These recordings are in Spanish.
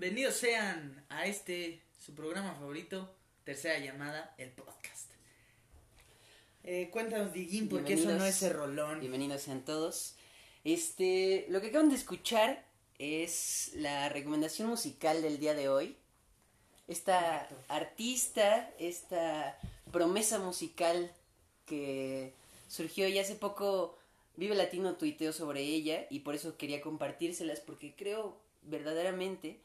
Bienvenidos sean a este, su programa favorito, Tercera Llamada, el podcast. Eh, cuéntanos, Diguín, por qué sonó Bienvenidos. ese rolón. Bienvenidos sean todos. Este, lo que acaban de escuchar es la recomendación musical del día de hoy. Esta artista, esta promesa musical que surgió y hace poco Vive Latino tuiteó sobre ella y por eso quería compartírselas porque creo verdaderamente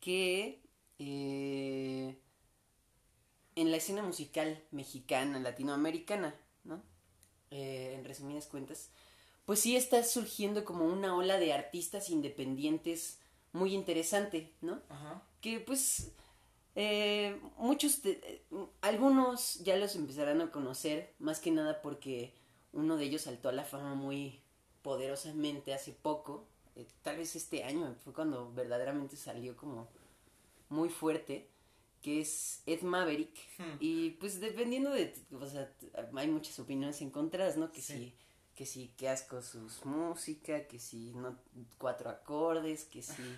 que eh, en la escena musical mexicana, latinoamericana, ¿no? Eh, en resumidas cuentas, pues sí está surgiendo como una ola de artistas independientes muy interesante, ¿no? Ajá. Que pues eh, muchos, eh, algunos ya los empezarán a conocer, más que nada porque uno de ellos saltó a la fama muy poderosamente hace poco, eh, tal vez este año fue cuando verdaderamente salió como muy fuerte, que es Ed Maverick. Hmm. Y pues dependiendo de, o sea, hay muchas opiniones encontradas, ¿no? Que Sí. sí, que sí, que asco sus música, que si no cuatro acordes, que sí,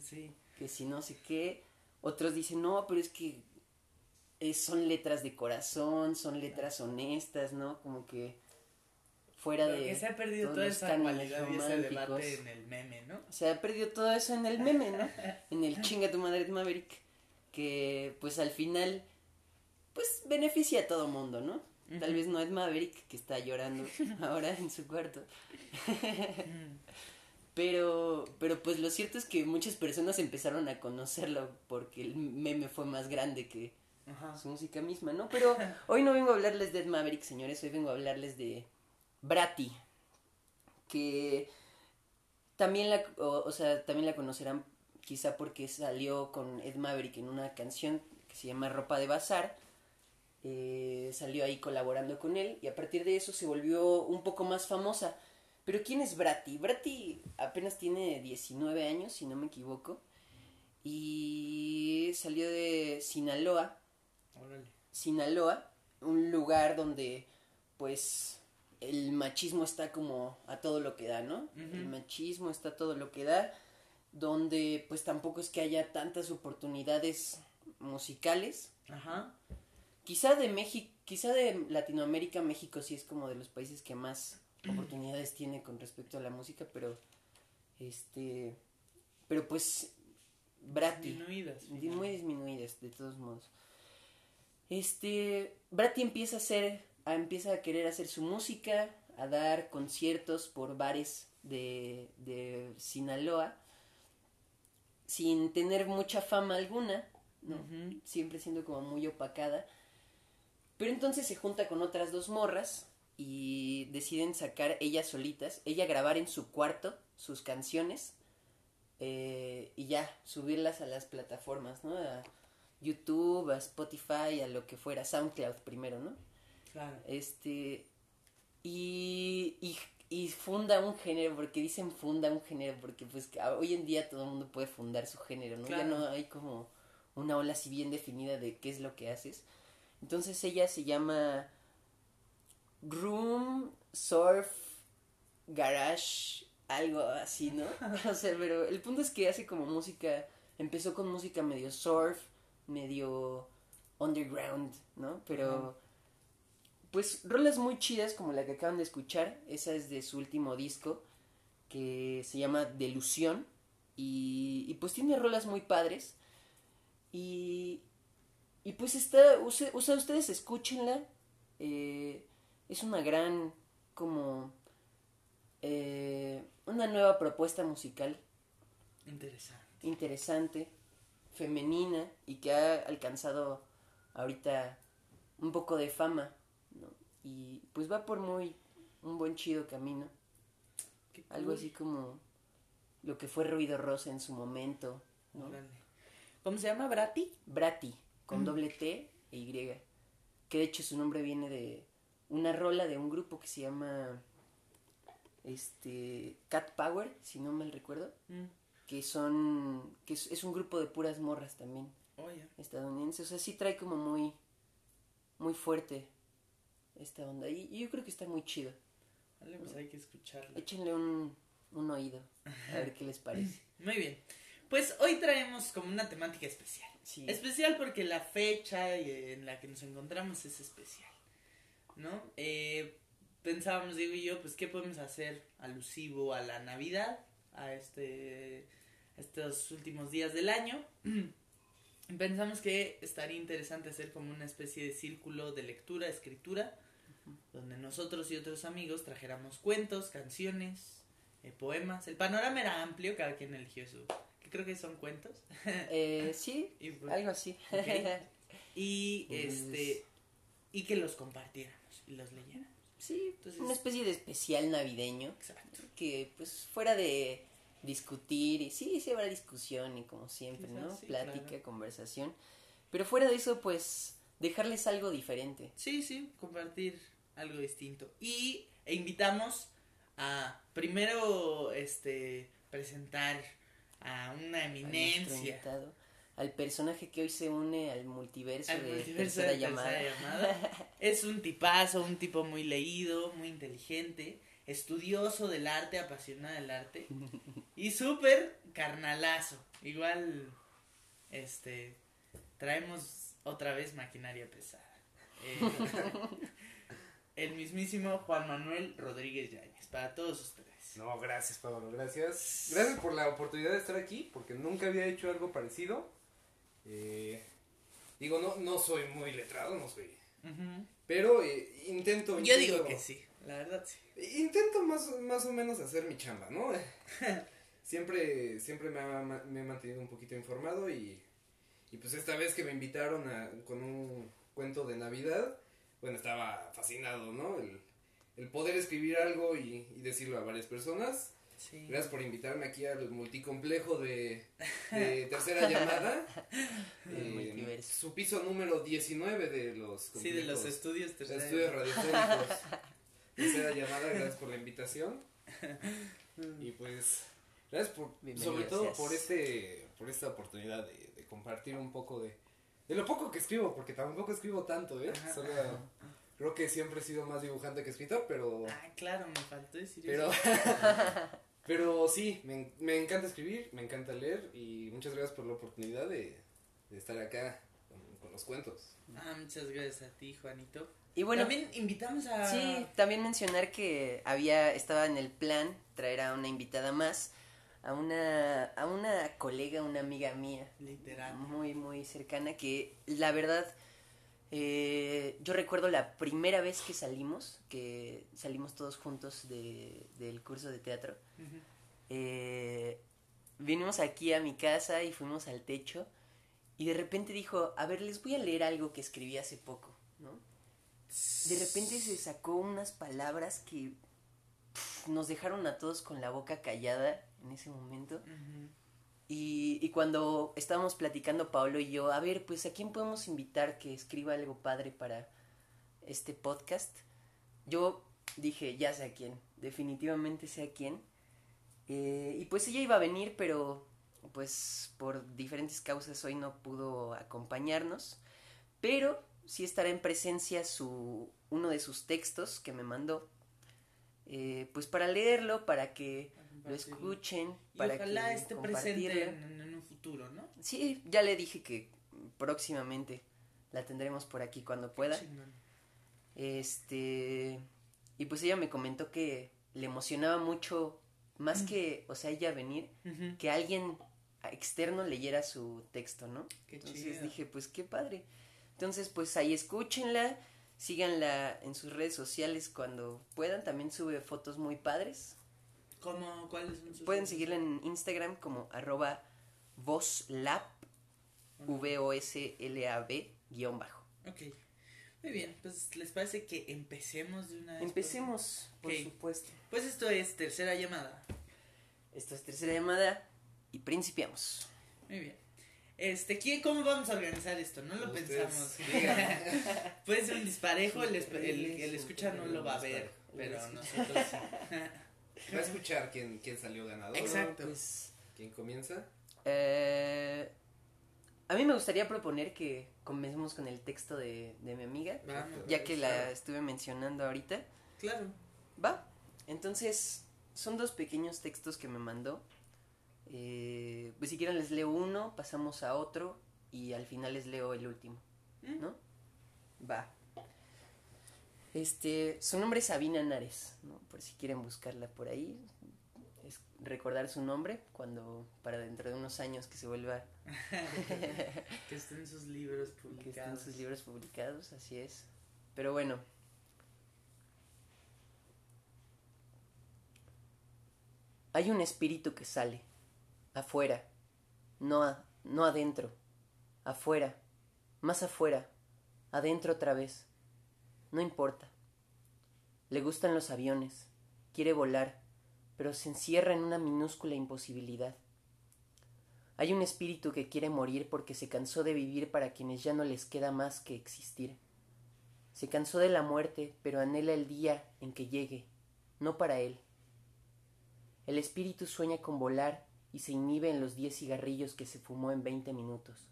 sí. que si no sé qué. Otros dicen, no, pero es que eh, son letras de corazón, son letras honestas, ¿no? Como que fuera Pero de... que se ha perdido toda esa cánones cualidad y ese románticos. debate en el meme, ¿no? Se ha perdido todo eso en el meme, ¿no? En el chinga tu madre Ed Maverick. Que pues al final, pues beneficia a todo mundo, ¿no? Tal vez no Ed Maverick, que está llorando ahora en su cuarto. Pero, pero pues lo cierto es que muchas personas empezaron a conocerlo porque el meme fue más grande que Ajá. su música misma, ¿no? Pero hoy no vengo a hablarles de Ed Maverick, señores, hoy vengo a hablarles de Bratty, que también la, o, o sea, también la conocerán quizá porque salió con Ed Maverick en una canción que se llama Ropa de Bazar, eh, salió ahí colaborando con él y a partir de eso se volvió un poco más famosa. Pero ¿quién es Bratty? Bratty apenas tiene 19 años, si no me equivoco, y salió de Sinaloa, Órale. Sinaloa, un lugar donde pues el machismo está como a todo lo que da, ¿no? El machismo está a todo lo que da, donde pues tampoco es que haya tantas oportunidades musicales. Ajá. Quizá de México, quizá de Latinoamérica, México sí es como de los países que más oportunidades tiene con respecto a la música, pero este pero pues Bratty Disminuidas. Di- muy disminuidas de todos modos este Bratty empieza a hacer a, empieza a querer hacer su música a dar conciertos por bares de, de Sinaloa sin tener mucha fama alguna ¿no? Siempre siendo como muy opacada pero entonces se junta con otras dos morras y deciden sacar ellas solitas ella grabar en su cuarto sus canciones eh, y ya subirlas a las plataformas, ¿no? A YouTube, a Spotify, a lo que fuera, SoundCloud primero, ¿no? Claro. Este y, y, y funda un género, porque dicen funda un género, porque pues que hoy en día todo el mundo puede fundar su género, ¿no? Ya no hay como una ola así bien definida de qué es lo que haces. Entonces ella se llama Room Surf Garage, algo así, ¿no? o sea, pero el punto es que hace como música, empezó con música medio surf, medio underground, ¿no? Pero. Pues, rolas muy chidas como la que acaban de escuchar, esa es de su último disco, que se llama Delusión, y, y pues tiene rolas muy padres, y, y pues está, o sea, ustedes escúchenla, eh, es una gran, como, eh, una nueva propuesta musical Interesante. interesante, femenina y que ha alcanzado ahorita un poco de fama. Y pues va por muy un buen chido camino, algo así como lo que fue Ruido Rosa en su momento. ¿Cómo se llama? ¿Brati? Bratty con Mm. doble T e Y, que de hecho su nombre viene de una rola de un grupo que se llama este Cat Power, si no mal recuerdo, Mm. que son que es, es un grupo de puras morras también Oye. estadounidenses, o sea, sí trae como muy muy fuerte esta onda y, y yo creo que está muy chido. Vale, pues hay que escucharlo. Échenle un, un oído a ver qué les parece. Muy bien. Pues hoy traemos como una temática especial. Sí. Especial porque la fecha en la que nos encontramos es especial, ¿no? Eh, pensábamos, digo y yo, pues qué podemos hacer alusivo a la Navidad, a este estos últimos días del año. Pensamos que estaría interesante hacer como una especie de círculo de lectura, escritura, donde nosotros y otros amigos trajéramos cuentos, canciones, eh, poemas. El panorama era amplio, cada quien eligió su... que creo que son cuentos. Eh, sí, y, pues, algo así. Y Pues- este y que los compartiéramos y los leyéramos. sí, Entonces- una especie de especial navideño Exacto. que pues fuera de discutir y sí, sí habrá discusión y como siempre, ¿no? sí, Plática, claro. conversación. Pero fuera de eso, pues dejarles algo diferente. Sí, sí, compartir algo distinto. Y e invitamos a primero este presentar a una eminencia. al personaje que hoy se une al multiverso Al de multiverso tercera de llamada. Tercera Llamada. Es un tipazo, un tipo muy leído, muy inteligente, estudioso del arte, apasionado del arte y súper carnalazo. Igual, este, traemos otra vez maquinaria pesada. Eh, el mismísimo Juan Manuel Rodríguez Yáñez, para todos ustedes. No, gracias, Pablo, gracias. Gracias por la oportunidad de estar aquí, porque nunca había hecho algo parecido. Eh, digo, no, no soy muy letrado, no soy. Pero eh, intento, Yo intento- digo que sí, la verdad sí. Intento más, más o menos hacer mi chamba, ¿no? siempre siempre me, ha- me he mantenido un poquito informado y, y pues esta vez que me invitaron a, con un cuento de Navidad, bueno, estaba fascinado, ¿no? El, el poder escribir algo y, y decirlo a varias personas. Sí. Gracias por invitarme aquí al multicomplejo de, de tercera llamada. Multiverso. su piso número 19 de los Sí, de los estudios tercera estudios radiofónicos. Tercera llamada, gracias por la invitación. Y pues, gracias por, Bienvenido sobre todo por este, por esta oportunidad de, de compartir un poco de, de lo poco que escribo, porque tampoco escribo tanto, ¿eh? Ajá. Solo, creo que siempre he sido más dibujante que escritor, pero, Ah, claro, me faltó decir pero, eso. pero sí, me, me encanta escribir, me encanta leer y muchas gracias por la oportunidad de, de estar acá con, con los cuentos. Ah, muchas gracias a ti, Juanito. Y bueno, También invitamos a... Sí, también mencionar que había, estaba en el plan traer a una invitada más, a una, a una colega, una amiga mía, Literal. muy, muy cercana, que la verdad, eh, yo recuerdo la primera vez que salimos, que salimos todos juntos de, del curso de teatro, eh, vinimos aquí a mi casa y fuimos al techo, y de repente dijo, a ver, les voy a leer algo que escribí hace poco, ¿no? De repente se sacó unas palabras que nos dejaron a todos con la boca callada en ese momento. Y, y cuando estábamos platicando Pablo y yo, a ver, pues a quién podemos invitar que escriba algo padre para este podcast, yo dije, ya sé a quién, definitivamente sé a quién. Eh, y pues ella iba a venir, pero pues por diferentes causas hoy no pudo acompañarnos. Pero sí estará en presencia su, uno de sus textos que me mandó. eh, pues para leerlo, para que lo escuchen, Y para ojalá que esté presente en, en un futuro, ¿no? Sí, ya le dije que próximamente la tendremos por aquí cuando pueda. Este. Y pues ella me comentó que le emocionaba mucho, más Mm. que, o sea, ella venir, que alguien externo leyera su texto, ¿no? Qué Entonces chido. dije, pues qué padre. Entonces, pues ahí escúchenla, síganla en sus redes sociales cuando puedan, también sube fotos muy padres. ¿Cómo? ¿Cuáles son sus Pueden redes? seguirla en Instagram como arroba voslab, V-O-S-L-A-B, guion bajo. Ok. Muy bien, pues les parece que empecemos de una vez. Empecemos, por supuesto. Pues esto es tercera llamada. Esto es tercera llamada y principiamos. Muy bien. Este, ¿quién, ¿cómo vamos a organizar esto? No lo Ustedes pensamos. Puede ser un disparejo, el, el, el escucha no lo va a ver, pero nosotros sí. Va a escuchar quién, quién salió ganador. Exacto. Pues, ¿Quién comienza? eh, a mí me gustaría proponer que comencemos con el texto de, de mi amiga, Vamos. ya que la estuve mencionando ahorita. Claro. Va. Entonces, son dos pequeños textos que me mandó. Eh, pues si quieren les leo uno, pasamos a otro y al final les leo el último, Mm. ¿no? Va. Este, su nombre es Sabina Nares, ¿no? Por si quieren buscarla por ahí. Es recordar su nombre cuando, para dentro de unos años que se vuelva, que estén sus libros que estén publicados. sus libros publicados, así es. Pero bueno. Hay un espíritu que sale, afuera, no, a- no adentro, afuera, más afuera, adentro otra vez. No importa. Le gustan los aviones, quiere volar, pero se encierra en una minúscula imposibilidad. Hay un espíritu que quiere morir porque se cansó de vivir para quienes ya no les queda más que existir. Se cansó de la muerte, pero anhela el día en que llegue, no para él. El espíritu sueña con volar y se inhibe en los diez cigarrillos que se fumó en veinte minutos.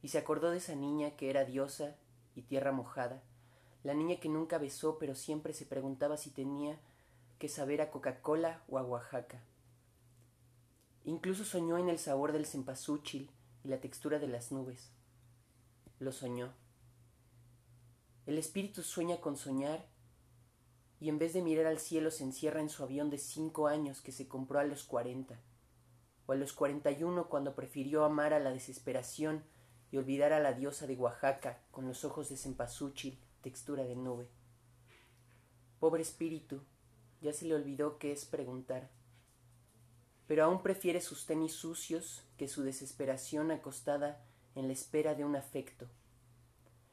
Y se acordó de esa niña que era diosa y tierra mojada, la niña que nunca besó pero siempre se preguntaba si tenía que saber a Coca-Cola o a Oaxaca. Incluso soñó en el sabor del cempasúchil y la textura de las nubes. Lo soñó. El espíritu sueña con soñar y en vez de mirar al cielo se encierra en su avión de cinco años que se compró a los cuarenta, o a los cuarenta y uno cuando prefirió amar a la desesperación y olvidar a la diosa de Oaxaca con los ojos de cempasúchil, textura de nube. Pobre espíritu, ya se le olvidó qué es preguntar pero aún prefiere sus tenis sucios que su desesperación acostada en la espera de un afecto.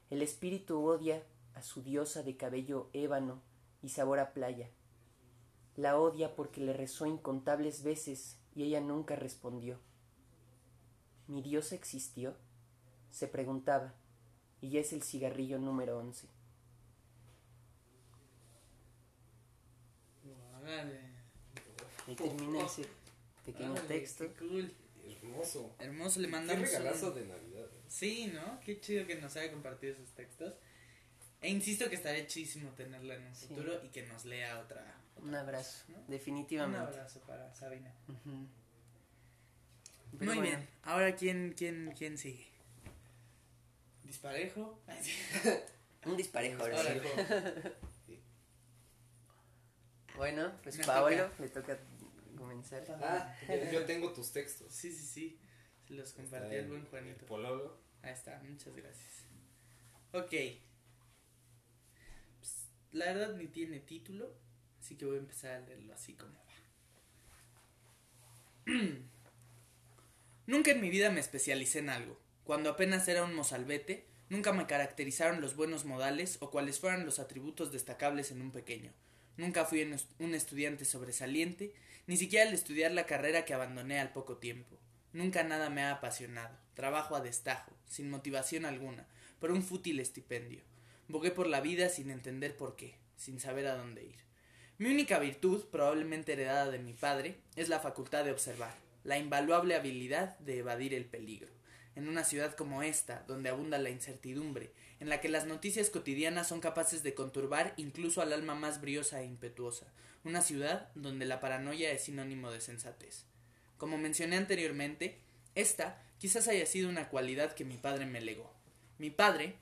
El espíritu odia a su diosa de cabello ébano y sabor a playa. La odia porque le rezó incontables veces y ella nunca respondió. ¿Mi diosa existió? se preguntaba, y es el cigarrillo número once. Órale. Ahí termina ese pequeño Órale, texto. qué cool. Hermoso. Hermoso, le Qué mandamos regalazo un- de Navidad. Sí, ¿no? Qué chido que nos haya compartido esos textos. E insisto que estaría chidísimo tenerla en un Sí. futuro y que nos lea otra. Un abrazo, ¿no? Un definitivamente. abrazo para Sabina. Ujú. Pero Muy bueno, bien. Ahora, ¿quién, quién, quién sigue? ¿Disparejo? Un disparejo ahora sí. Bueno, pues Me Paolo, toca. le toca comenzar. Ah, yo- tengo tus textos. Sí, sí, sí. Se los compartí al en- buen en Juanito. Pololo. Ahí está, muchas gracias. Ok. Pues, la verdad ni tiene título, así que voy a empezar a leerlo así como va. Nunca en mi vida me especialicé en algo. Cuando apenas era un mozalbete, nunca me caracterizaron los buenos modales o cuáles fueran los atributos destacables en un pequeño. Nunca fui un est- un estudiante sobresaliente, ni siquiera al estudiar la carrera que abandoné al poco tiempo. Nunca nada me ha apasionado. Trabajo a destajo, sin motivación alguna, por un fútil estipendio. Bogué por la vida sin entender por qué, sin saber a dónde ir. Mi única virtud, probablemente heredada de mi padre, es la facultad de observar, la invaluable habilidad de evadir el peligro. En una ciudad como esta, donde abunda la incertidumbre, en la que las noticias cotidianas son capaces de conturbar incluso al alma más briosa e impetuosa, una ciudad donde la paranoia es sinónimo de sensatez. Como mencioné anteriormente, esta quizás haya sido una cualidad que mi padre me legó. Mi padre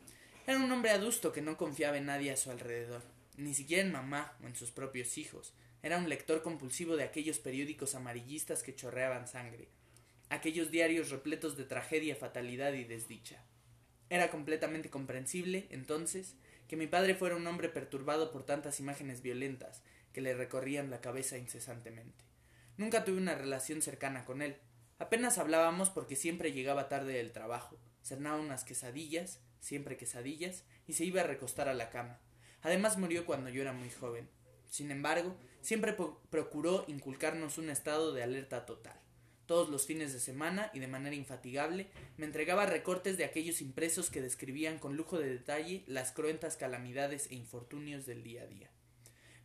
era un hombre adusto que no confiaba en nadie a su alrededor, ni siquiera en mamá o en sus propios hijos. Era un lector compulsivo de aquellos periódicos amarillistas que chorreaban sangre, aquellos diarios repletos de tragedia, fatalidad y desdicha. Era completamente comprensible, entonces, que mi padre fuera un hombre perturbado por tantas imágenes violentas que le recorrían la cabeza incesantemente. Nunca tuve una relación cercana con él. Apenas hablábamos porque siempre llegaba tarde del trabajo, cenaba unas quesadillas, siempre quesadillas, y se iba a recostar a la cama. Además murió cuando yo era muy joven. Sin embargo, siempre procuró inculcarnos un estado de alerta total. Todos los fines de semana y de manera infatigable me entregaba recortes de aquellos impresos que describían con lujo de detalle las cruentas calamidades e infortunios del día a día.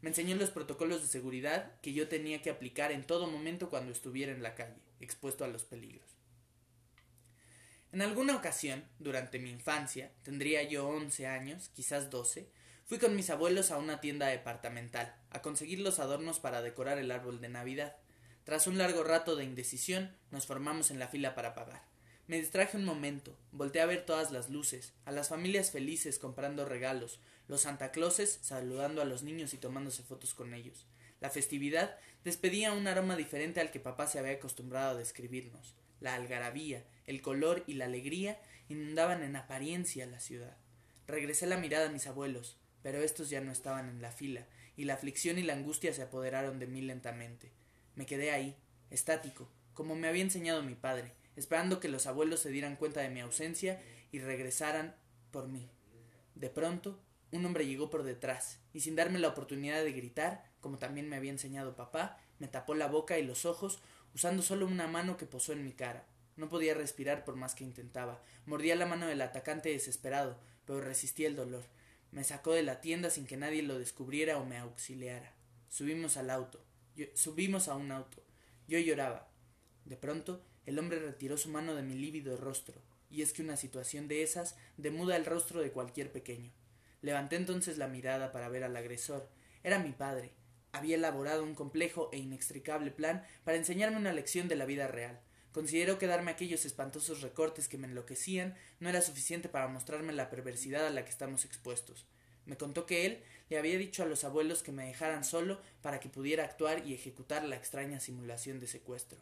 Me enseñó los protocolos de seguridad que yo tenía que aplicar en todo momento cuando estuviera en la calle, expuesto a los peligros. En alguna ocasión, durante mi infancia, tendría yo 11 años, quizás 12, fui con mis abuelos a una tienda departamental a conseguir los adornos para decorar el árbol de Navidad. Tras un largo rato de indecisión, nos formamos en la fila para pagar. Me distraje un momento, volteé a ver todas las luces, a las familias felices comprando regalos, los Santa Clauses saludando a los niños y tomándose fotos con ellos. La festividad despedía un aroma diferente al que papá se había acostumbrado a describirnos. La algarabía, el color y la alegría inundaban en apariencia la ciudad. Regresé la mirada a mis abuelos, pero estos ya no estaban en la fila, y la aflicción y la angustia se apoderaron de mí lentamente. Me quedé ahí, estático, como me había enseñado mi padre, esperando que los abuelos se dieran cuenta de mi ausencia y regresaran por mí. De pronto, un hombre llegó por detrás, y sin darme la oportunidad de gritar, como también me había enseñado papá, me tapó la boca y los ojos, usando solo una mano que posó en mi cara. No podía respirar por más que intentaba. Mordía la mano del atacante desesperado, pero resistía el dolor. Me sacó de la tienda sin que nadie lo descubriera o me auxiliara. Subimos al auto. Subimos a un auto. Yo lloraba. De pronto, el hombre retiró su mano de mi lívido rostro, y es que una situación de esas demuda el rostro de cualquier pequeño. Levanté entonces la mirada para ver al agresor. Era mi padre. Había elaborado un complejo e inextricable plan para enseñarme una lección de la vida real. Consideró que darme aquellos espantosos recortes que me enloquecían no era suficiente para mostrarme la perversidad a la que estamos expuestos. Me contó que él le había dicho a los abuelos que me dejaran solo para que pudiera actuar y ejecutar la extraña simulación de secuestro.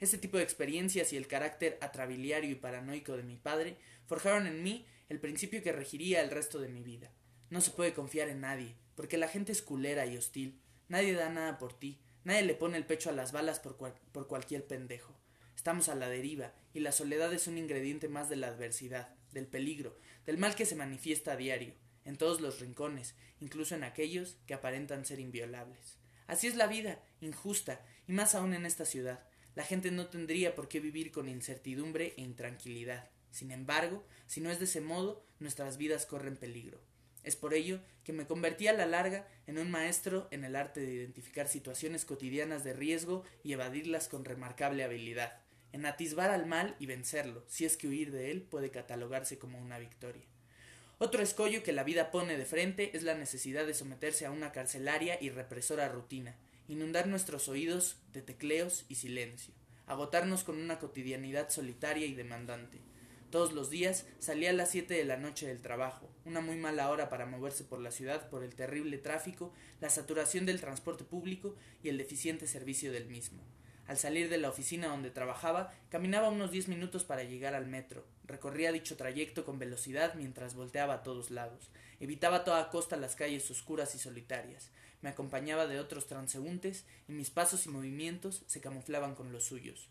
Este tipo de experiencias y el carácter atrabiliario y paranoico de mi padre forjaron en mí el principio que regiría el resto de mi vida. No se puede confiar en nadie, porque la gente es culera y hostil. Nadie da nada por ti, nadie le pone el pecho a las balas por, por cualquier pendejo. Estamos a la deriva, y la soledad es un ingrediente más de la adversidad, del peligro, del mal que se manifiesta a diario, en todos los rincones, incluso en aquellos que aparentan ser inviolables. Así es la vida, injusta, y más aún en esta ciudad. La gente no tendría por qué vivir con incertidumbre e intranquilidad. Sin embargo, si no es de ese modo, nuestras vidas corren peligro. Es por ello que me convertí a la larga en un maestro en el arte de identificar situaciones cotidianas de riesgo y evadirlas con remarcable habilidad, en atisbar al mal y vencerlo, si es que huir de él puede catalogarse como una victoria. Otro escollo que la vida pone de frente es la necesidad de someterse a una carcelaria y represora rutina, inundar nuestros oídos de tecleos y silencio, agotarnos con una cotidianidad solitaria y demandante. Todos los días salía a las siete de la noche del trabajo, una muy mala hora para moverse por la ciudad por el terrible tráfico, la saturación del transporte público y el deficiente servicio del mismo. Al salir de la oficina donde trabajaba, caminaba unos diez minutos para llegar al metro. Recorría dicho trayecto con velocidad mientras volteaba a todos lados. Evitaba a toda costa las calles oscuras y solitarias me acompañaba de otros transeúntes y mis pasos y movimientos se camuflaban con los suyos.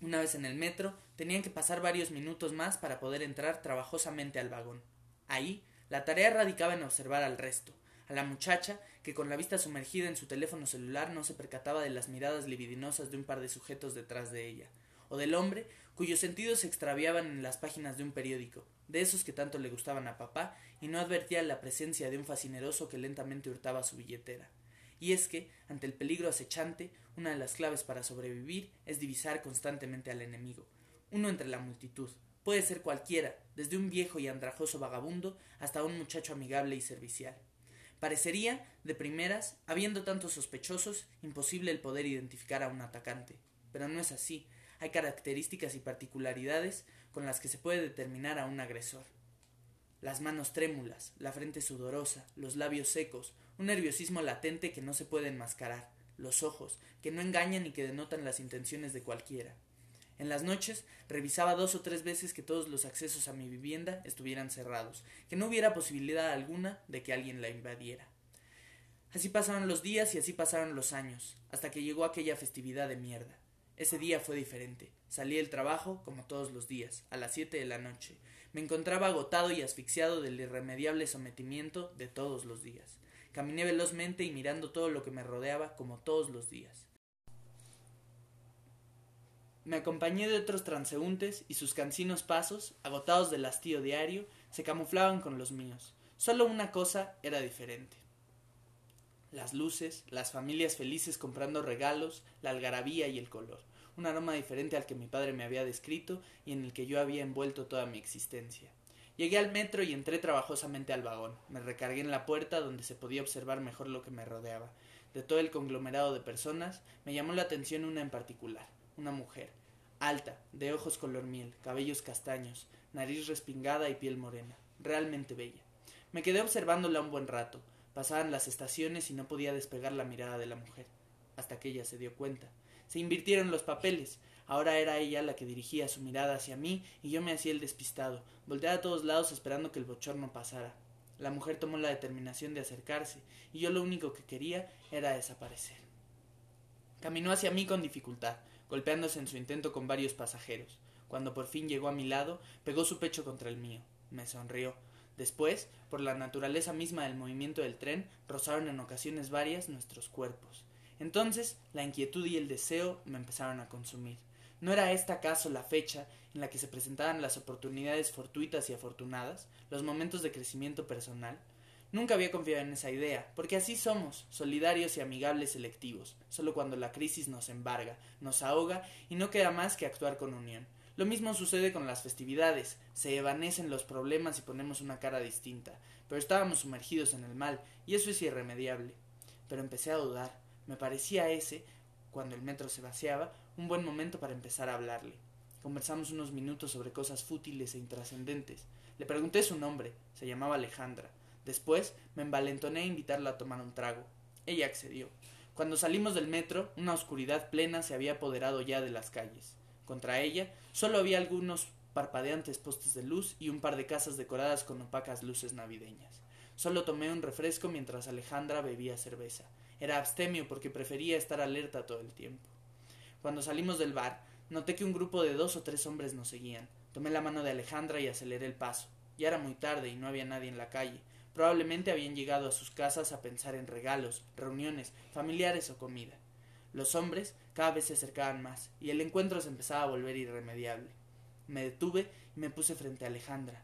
Una vez en el metro, tenían que pasar varios minutos más para poder entrar trabajosamente al vagón. Ahí, la tarea radicaba en observar al resto, a la muchacha, que con la vista sumergida en su teléfono celular no se percataba de las miradas libidinosas de un par de sujetos detrás de ella, o del hombre, cuyos sentidos se extraviaban en las páginas de un periódico, de esos que tanto le gustaban a papá, y no advertía la presencia de un fascineroso que lentamente hurtaba su billetera. Y es que, ante el peligro acechante, una de las claves para sobrevivir es divisar constantemente al enemigo, uno entre la multitud. Puede ser cualquiera, desde un viejo y andrajoso vagabundo hasta un muchacho amigable y servicial. Parecería, de primeras, habiendo tantos sospechosos, imposible el poder identificar a un atacante. Pero no es así. Hay características y particularidades con las que se puede determinar a un agresor. Las manos trémulas, la frente sudorosa, los labios secos, un nerviosismo latente que no se puede enmascarar, los ojos, que no engañan y que denotan las intenciones de cualquiera. En las noches revisaba dos o tres veces que todos los accesos a mi vivienda estuvieran cerrados, que no hubiera posibilidad alguna de que alguien la invadiera. Así pasaron los días y así pasaron los años, hasta que llegó aquella festividad de mierda. Ese día fue diferente. Salí del trabajo, como todos los días, a las siete de la noche. Me encontraba agotado y asfixiado del irremediable sometimiento de todos los días. Caminé velozmente y mirando todo lo que me rodeaba, como todos los días. Me acompañé de otros transeúntes y sus cansinos pasos, agotados del hastío diario, se camuflaban con los míos. Solo una cosa era diferente las luces, las familias felices comprando regalos, la algarabía y el color, un aroma diferente al que mi padre me había descrito y en el que yo había envuelto toda mi existencia. Llegué al metro y entré trabajosamente al vagón. Me recargué en la puerta donde se podía observar mejor lo que me rodeaba. De todo el conglomerado de personas, me llamó la atención una en particular, una mujer, alta, de ojos color miel, cabellos castaños, nariz respingada y piel morena, realmente bella. Me quedé observándola un buen rato. Pasaban las estaciones y no podía despegar la mirada de la mujer, hasta que ella se dio cuenta. Se invirtieron los papeles. Ahora era ella la que dirigía su mirada hacia mí y yo me hacía el despistado. Volteé a todos lados esperando que el bochorno pasara. La mujer tomó la determinación de acercarse y yo lo único que quería era desaparecer. Caminó hacia mí con dificultad, golpeándose en su intento con varios pasajeros. Cuando por fin llegó a mi lado, pegó su pecho contra el mío. Me sonrió. Después, por la naturaleza misma del movimiento del tren, rozaron en ocasiones varias nuestros cuerpos. Entonces, la inquietud y el deseo me empezaron a consumir. ¿No era esta acaso la fecha en la que se presentaban las oportunidades fortuitas y afortunadas, los momentos de crecimiento personal? Nunca había confiado en esa idea, porque así somos, solidarios y amigables selectivos, solo cuando la crisis nos embarga, nos ahoga y no queda más que actuar con unión. Lo mismo sucede con las festividades, se evanecen los problemas y ponemos una cara distinta, pero estábamos sumergidos en el mal, y eso es irremediable. Pero empecé a dudar, me parecía ese, cuando el metro se vaciaba, un buen momento para empezar a hablarle. Conversamos unos minutos sobre cosas fútiles e intrascendentes. Le pregunté su nombre, se llamaba Alejandra. Después me envalentoné a invitarla a tomar un trago. Ella accedió. Cuando salimos del metro, una oscuridad plena se había apoderado ya de las calles. Contra ella solo había algunos parpadeantes postes de luz y un par de casas decoradas con opacas luces navideñas. Solo tomé un refresco mientras Alejandra bebía cerveza. Era abstemio porque prefería estar alerta todo el tiempo. Cuando salimos del bar, noté que un grupo de dos o tres hombres nos seguían. Tomé la mano de Alejandra y aceleré el paso. Ya era muy tarde y no había nadie en la calle. Probablemente habían llegado a sus casas a pensar en regalos, reuniones, familiares o comida. Los hombres cada vez se acercaban más, y el encuentro se empezaba a volver irremediable. Me detuve y me puse frente a Alejandra.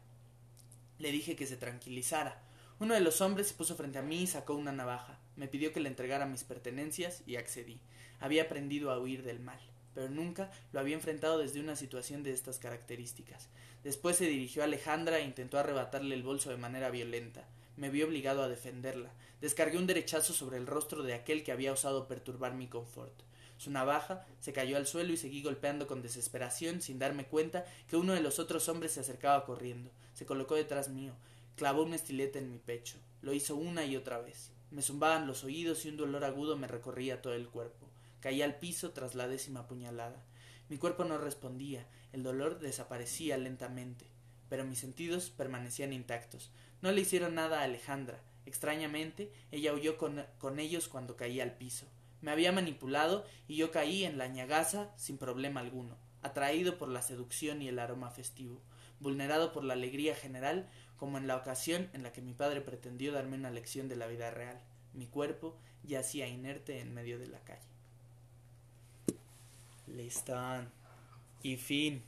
Le dije que se tranquilizara. Uno de los hombres se puso frente a mí y sacó una navaja. Me pidió que le entregara mis pertenencias y accedí. Había aprendido a huir del mal, pero nunca lo había enfrentado desde una situación de estas características. Después se dirigió a Alejandra e intentó arrebatarle el bolso de manera violenta me vi obligado a defenderla. Descargué un derechazo sobre el rostro de aquel que había osado perturbar mi confort. Su navaja se cayó al suelo y seguí golpeando con desesperación sin darme cuenta que uno de los otros hombres se acercaba corriendo. Se colocó detrás mío, clavó un estilete en mi pecho. Lo hizo una y otra vez. Me zumbaban los oídos y un dolor agudo me recorría todo el cuerpo. Caí al piso tras la décima puñalada. Mi cuerpo no respondía, el dolor desaparecía lentamente, pero mis sentidos permanecían intactos. No le hicieron nada a Alejandra. Extrañamente, ella huyó con, con ellos cuando caí al piso. Me había manipulado y yo caí en la ñagaza sin problema alguno, atraído por la seducción y el aroma festivo, vulnerado por la alegría general, como en la ocasión en la que mi padre pretendió darme una lección de la vida real. Mi cuerpo yacía inerte en medio de la calle. Listán. Y fin.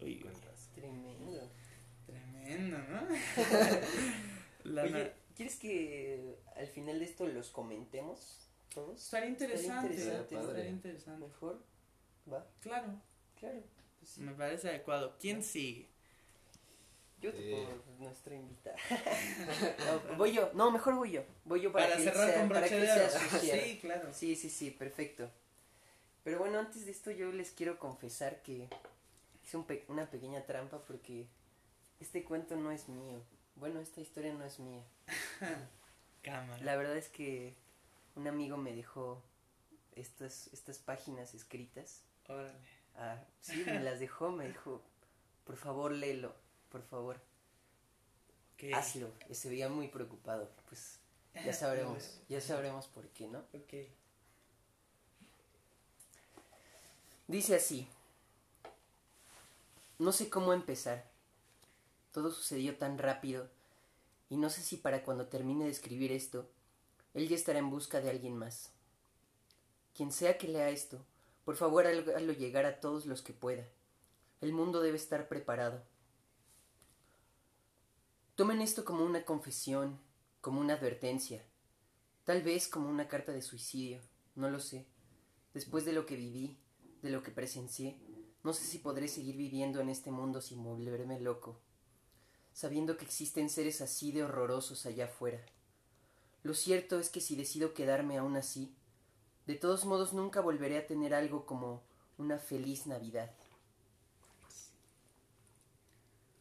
Uy, uy. Tremendo. Tremendo, ¿no? La Oye, na- ¿quieres que al final de esto los comentemos todos? Estaría interesante. interesante, estaría interesante. Mejor. Va, Claro, claro. Pues sí. me parece adecuado. ¿Quién sigue? Yo te Eh. pongo nuestra invitada. No, voy yo. No, mejor voy yo. Voy yo para, Para, que cerrar sea- con para que de sea. Sí, claro. Sí, sí, sí, perfecto. Pero bueno, antes de esto yo les quiero confesar que hice un pe- una pequeña trampa porque este cuento no es mío. Bueno, esta historia no es mía. Cámara. La verdad es que un amigo me dejó estas, estas páginas escritas. Órale. Ah, sí, me las dejó, me dijo, por favor léelo, por favor, Ok. hazlo. Y se veía muy preocupado, pues ya sabremos, ya sabremos por qué, ¿no? Ok. Dice así. No sé cómo empezar. Todo sucedió tan rápido y no sé si para cuando termine de escribir esto, él ya estará en busca de alguien más. Quien sea que lea esto, por favor hágalo llegar a todos los que pueda. El mundo debe estar preparado. Tomen esto como una confesión, como una advertencia, tal vez como una carta de suicidio, no lo sé. Después de lo que viví, de lo que presencié, no sé si podré seguir viviendo en este mundo sin volverme loco, sabiendo que existen seres así de horrorosos allá afuera. Lo cierto es que si decido quedarme aún así, de todos modos nunca volveré a tener algo como una feliz Navidad.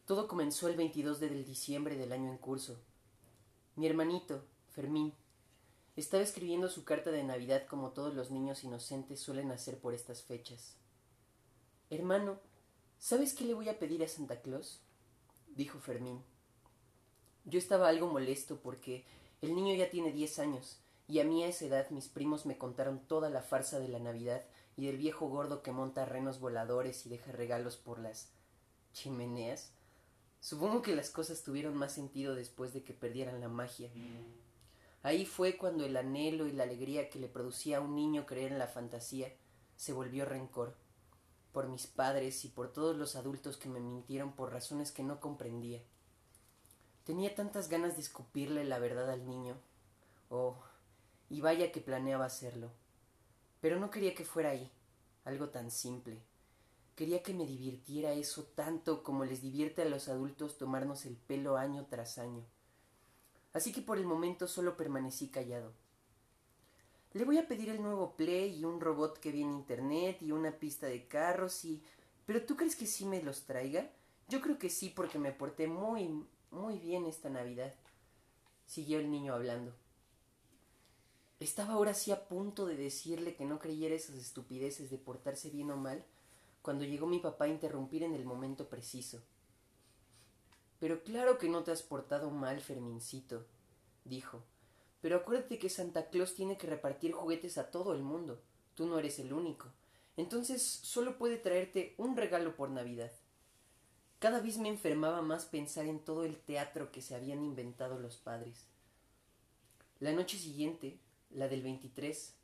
Todo comenzó el 22 de diciembre del año en curso. Mi hermanito, Fermín, estaba escribiendo su carta de Navidad como todos los niños inocentes suelen hacer por estas fechas. Hermano, ¿sabes qué le voy a pedir a Santa Claus? Dijo Fermín. Yo estaba algo molesto porque el niño ya tiene diez años, y a mí a esa edad mis primos me contaron toda la farsa de la Navidad y del viejo gordo que monta renos voladores y deja regalos por las chimeneas. Supongo que las cosas tuvieron más sentido después de que perdieran la magia. Ahí fue cuando el anhelo y la alegría que le producía a un niño creer en la fantasía se volvió rencor por mis padres y por todos los adultos que me mintieron por razones que no comprendía. Tenía tantas ganas de escupirle la verdad al niño. Oh, y vaya que planeaba hacerlo. Pero no quería que fuera ahí, algo tan simple. Quería que me divirtiera eso tanto como les divierte a los adultos tomarnos el pelo año tras año. Así que por el momento solo permanecí callado. Le voy a pedir el nuevo Play y un robot que viene internet y una pista de carros y... ¿Pero tú crees que sí me los traiga? Yo creo que sí porque me porté muy, muy bien esta Navidad. Siguió el niño hablando. Estaba ahora sí a punto de decirle que no creyera esas estupideces de portarse bien o mal, cuando llegó mi papá a interrumpir en el momento preciso. Pero claro que no te has portado mal, Fermincito, dijo. Pero acuérdate que Santa Claus tiene que repartir juguetes a todo el mundo. Tú no eres el único. Entonces solo puede traerte un regalo por Navidad. Cada vez me enfermaba más pensar en todo el teatro que se habían inventado los padres. La noche siguiente, la del 23,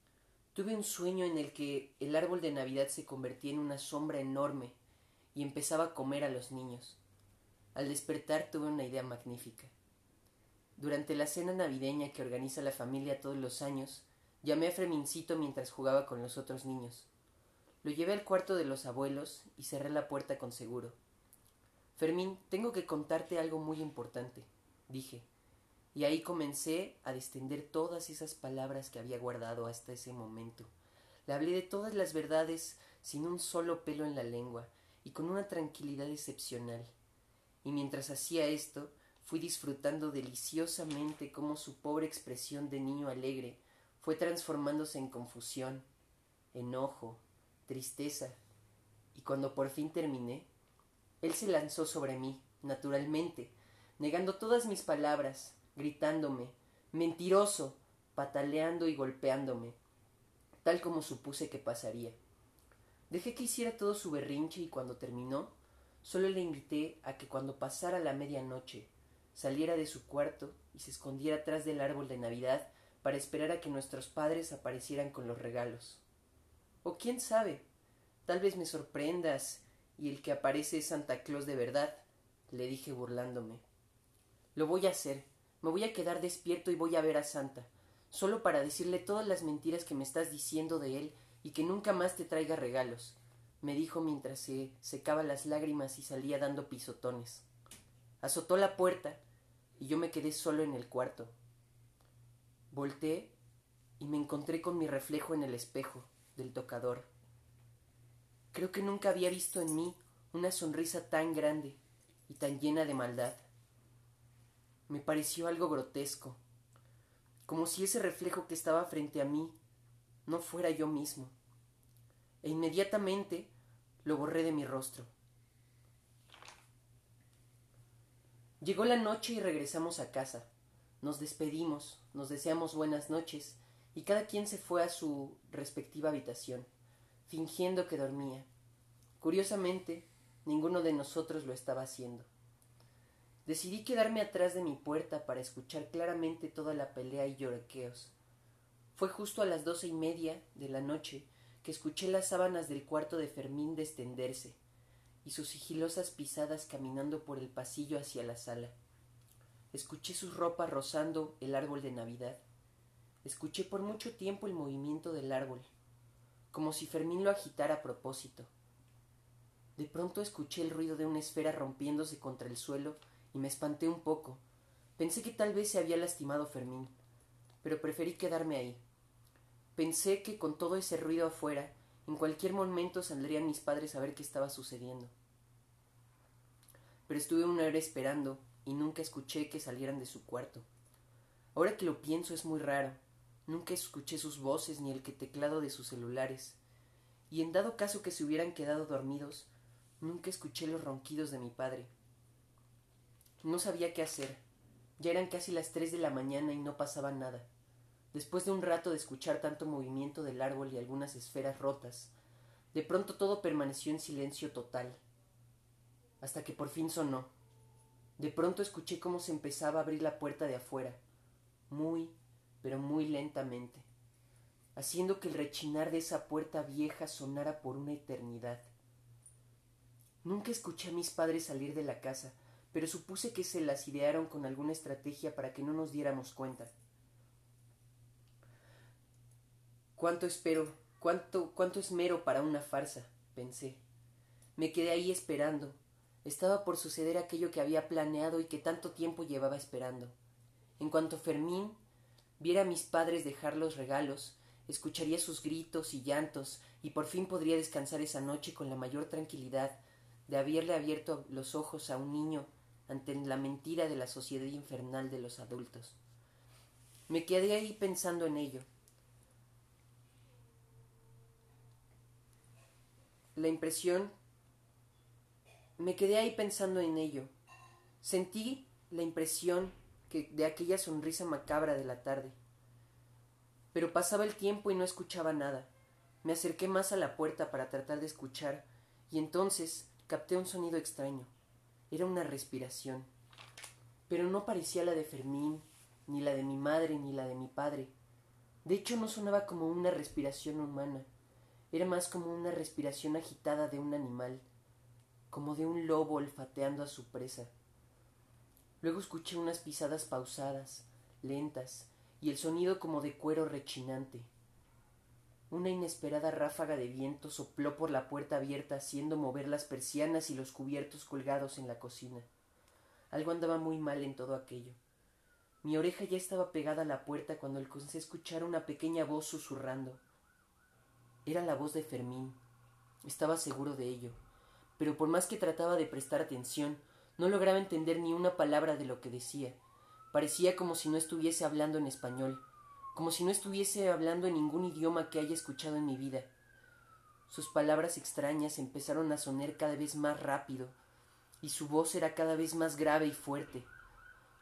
tuve un sueño en el que el árbol de Navidad se convertía en una sombra enorme y empezaba a comer a los niños. Al despertar tuve una idea magnífica. Durante la cena navideña que organiza la familia todos los años, llamé a Fremincito mientras jugaba con los otros niños. Lo llevé al cuarto de los abuelos y cerré la puerta con seguro. Fermín, tengo que contarte algo muy importante, dije, y ahí comencé a destender todas esas palabras que había guardado hasta ese momento. Le hablé de todas las verdades sin un solo pelo en la lengua y con una tranquilidad excepcional. Y mientras hacía esto, fui disfrutando deliciosamente cómo su pobre expresión de niño alegre fue transformándose en confusión, enojo, tristeza, y cuando por fin terminé, él se lanzó sobre mí, naturalmente, negando todas mis palabras, gritándome, mentiroso, pataleando y golpeándome, tal como supuse que pasaría. Dejé que hiciera todo su berrinche y cuando terminó, solo le invité a que cuando pasara la medianoche saliera de su cuarto y se escondiera atrás del árbol de Navidad para esperar a que nuestros padres aparecieran con los regalos. O quién sabe, tal vez me sorprendas y el que aparece es Santa Claus de verdad, le dije burlándome. Lo voy a hacer, me voy a quedar despierto y voy a ver a Santa, solo para decirle todas las mentiras que me estás diciendo de él y que nunca más te traiga regalos, me dijo mientras se secaba las lágrimas y salía dando pisotones. Azotó la puerta y yo me quedé solo en el cuarto. Volté y me encontré con mi reflejo en el espejo del tocador. Creo que nunca había visto en mí una sonrisa tan grande y tan llena de maldad. Me pareció algo grotesco, como si ese reflejo que estaba frente a mí no fuera yo mismo. E inmediatamente lo borré de mi rostro. Llegó la noche y regresamos a casa. Nos despedimos, nos deseamos buenas noches y cada quien se fue a su respectiva habitación, fingiendo que dormía. Curiosamente, ninguno de nosotros lo estaba haciendo. Decidí quedarme atrás de mi puerta para escuchar claramente toda la pelea y lloriqueos. Fue justo a las doce y media de la noche que escuché las sábanas del cuarto de Fermín descenderse y sus sigilosas pisadas caminando por el pasillo hacia la sala. Escuché sus ropas rozando el árbol de Navidad. Escuché por mucho tiempo el movimiento del árbol, como si Fermín lo agitara a propósito. De pronto escuché el ruido de una esfera rompiéndose contra el suelo y me espanté un poco. Pensé que tal vez se había lastimado Fermín, pero preferí quedarme ahí. Pensé que con todo ese ruido afuera, en cualquier momento saldrían mis padres a ver qué estaba sucediendo. Pero estuve una hora esperando y nunca escuché que salieran de su cuarto. Ahora que lo pienso es muy raro. Nunca escuché sus voces ni el que teclado de sus celulares. Y en dado caso que se hubieran quedado dormidos, nunca escuché los ronquidos de mi padre. No sabía qué hacer. Ya eran casi las tres de la mañana y no pasaba nada. Después de un rato de escuchar tanto movimiento del árbol y algunas esferas rotas, de pronto todo permaneció en silencio total, hasta que por fin sonó. De pronto escuché cómo se empezaba a abrir la puerta de afuera, muy, pero muy lentamente, haciendo que el rechinar de esa puerta vieja sonara por una eternidad. Nunca escuché a mis padres salir de la casa, pero supuse que se las idearon con alguna estrategia para que no nos diéramos cuenta. Cuánto espero, cuánto, cuánto esmero para una farsa, pensé. Me quedé ahí esperando. Estaba por suceder aquello que había planeado y que tanto tiempo llevaba esperando. En cuanto Fermín viera a mis padres dejar los regalos, escucharía sus gritos y llantos, y por fin podría descansar esa noche con la mayor tranquilidad de haberle abierto los ojos a un niño ante la mentira de la sociedad infernal de los adultos. Me quedé ahí pensando en ello. La impresión... Me quedé ahí pensando en ello. Sentí la impresión que de aquella sonrisa macabra de la tarde. Pero pasaba el tiempo y no escuchaba nada. Me acerqué más a la puerta para tratar de escuchar, y entonces capté un sonido extraño. Era una respiración. Pero no parecía la de Fermín, ni la de mi madre, ni la de mi padre. De hecho, no sonaba como una respiración humana. Era más como una respiración agitada de un animal, como de un lobo olfateando a su presa. Luego escuché unas pisadas pausadas, lentas, y el sonido como de cuero rechinante. Una inesperada ráfaga de viento sopló por la puerta abierta haciendo mover las persianas y los cubiertos colgados en la cocina. Algo andaba muy mal en todo aquello. Mi oreja ya estaba pegada a la puerta cuando alcancé a escuchar una pequeña voz susurrando. Era la voz de Fermín. Estaba seguro de ello. Pero por más que trataba de prestar atención, no lograba entender ni una palabra de lo que decía. Parecía como si no estuviese hablando en español como si no estuviese hablando en ningún idioma que haya escuchado en mi vida. Sus palabras extrañas empezaron a sonar cada vez más rápido, y su voz era cada vez más grave y fuerte.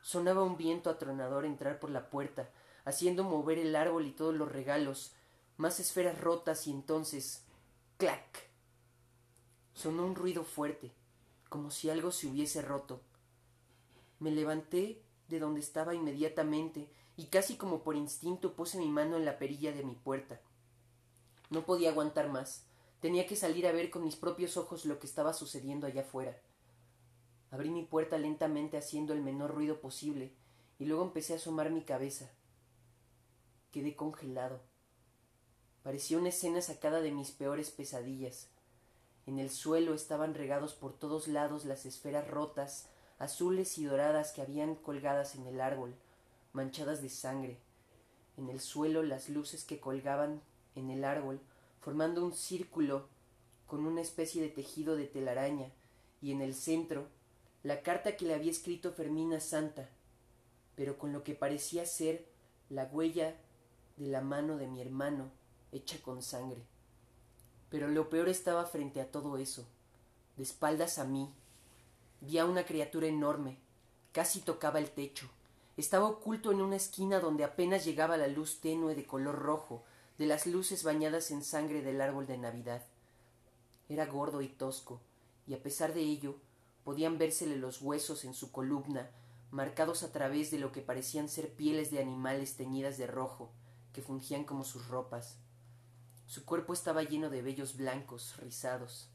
Sonaba un viento atronador entrar por la puerta, haciendo mover el árbol y todos los regalos, más esferas rotas y entonces clac. Sonó un ruido fuerte, como si algo se hubiese roto. Me levanté de donde estaba inmediatamente y casi como por instinto puse mi mano en la perilla de mi puerta. No podía aguantar más. Tenía que salir a ver con mis propios ojos lo que estaba sucediendo allá afuera. Abrí mi puerta lentamente haciendo el menor ruido posible y luego empecé a asomar mi cabeza. Quedé congelado. Parecía una escena sacada de mis peores pesadillas. En el suelo estaban regados por todos lados las esferas rotas, azules y doradas que habían colgadas en el árbol, manchadas de sangre. En el suelo las luces que colgaban en el árbol, formando un círculo con una especie de tejido de telaraña, y en el centro la carta que le había escrito Fermina Santa, pero con lo que parecía ser la huella de la mano de mi hermano hecha con sangre. Pero lo peor estaba frente a todo eso, de espaldas a mí. Vi a una criatura enorme, casi tocaba el techo, estaba oculto en una esquina donde apenas llegaba la luz tenue de color rojo de las luces bañadas en sangre del árbol de Navidad. Era gordo y tosco, y a pesar de ello podían vérsele los huesos en su columna, marcados a través de lo que parecían ser pieles de animales teñidas de rojo, que fungían como sus ropas. Su cuerpo estaba lleno de vellos blancos, rizados,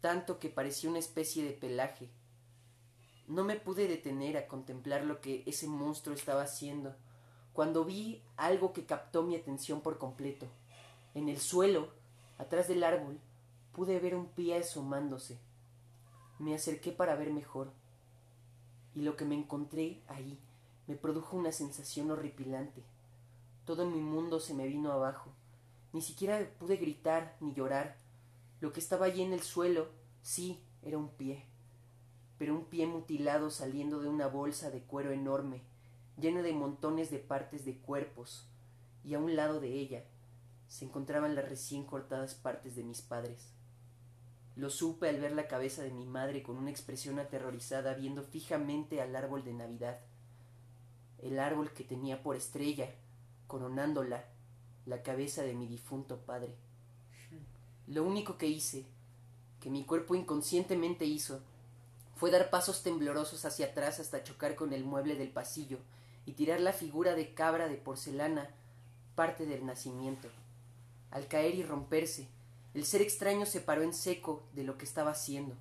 tanto que parecía una especie de pelaje, no me pude detener a contemplar lo que ese monstruo estaba haciendo, cuando vi algo que captó mi atención por completo. En el suelo, atrás del árbol, pude ver un pie asomándose. Me acerqué para ver mejor. y lo que me encontré ahí me produjo una sensación horripilante. Todo mi mundo se me vino abajo. Ni siquiera pude gritar ni llorar. Lo que estaba allí en el suelo, sí, era un pie. Pero un pie mutilado saliendo de una bolsa de cuero enorme, llena de montones de partes de cuerpos, y a un lado de ella se encontraban las recién cortadas partes de mis padres. Lo supe al ver la cabeza de mi madre con una expresión aterrorizada viendo fijamente al árbol de Navidad, el árbol que tenía por estrella, coronándola, la cabeza de mi difunto padre. Lo único que hice, que mi cuerpo inconscientemente hizo, fue dar pasos temblorosos hacia atrás hasta chocar con el mueble del pasillo y tirar la figura de cabra de porcelana parte del nacimiento. Al caer y romperse, el ser extraño se paró en seco de lo que estaba haciendo.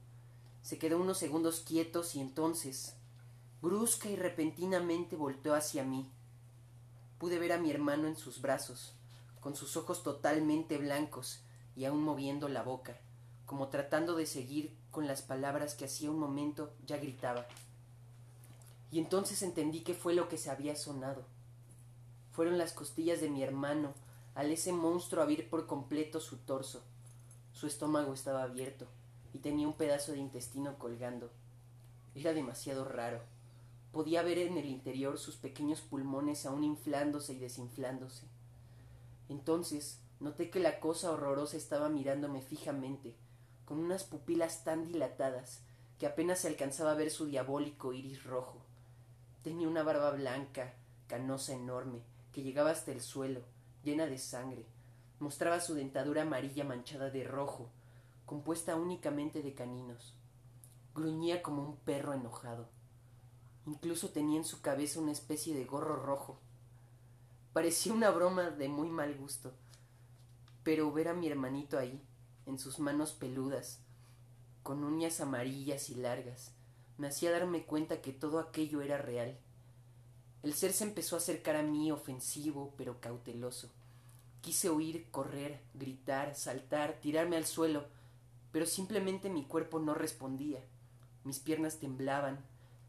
Se quedó unos segundos quietos y entonces, brusca y repentinamente volteó hacia mí. Pude ver a mi hermano en sus brazos, con sus ojos totalmente blancos y aún moviendo la boca, como tratando de seguir con las palabras que hacía un momento ya gritaba. Y entonces entendí que fue lo que se había sonado. Fueron las costillas de mi hermano al ese monstruo abrir por completo su torso. Su estómago estaba abierto y tenía un pedazo de intestino colgando. Era demasiado raro. Podía ver en el interior sus pequeños pulmones aún inflándose y desinflándose. Entonces noté que la cosa horrorosa estaba mirándome fijamente, con unas pupilas tan dilatadas que apenas se alcanzaba a ver su diabólico iris rojo. Tenía una barba blanca, canosa enorme, que llegaba hasta el suelo, llena de sangre. Mostraba su dentadura amarilla manchada de rojo, compuesta únicamente de caninos. Gruñía como un perro enojado. Incluso tenía en su cabeza una especie de gorro rojo. Parecía una broma de muy mal gusto. Pero ver a mi hermanito ahí, en sus manos peludas, con uñas amarillas y largas, me hacía darme cuenta que todo aquello era real. El ser se empezó a acercar a mí ofensivo pero cauteloso. Quise huir, correr, gritar, saltar, tirarme al suelo, pero simplemente mi cuerpo no respondía. Mis piernas temblaban,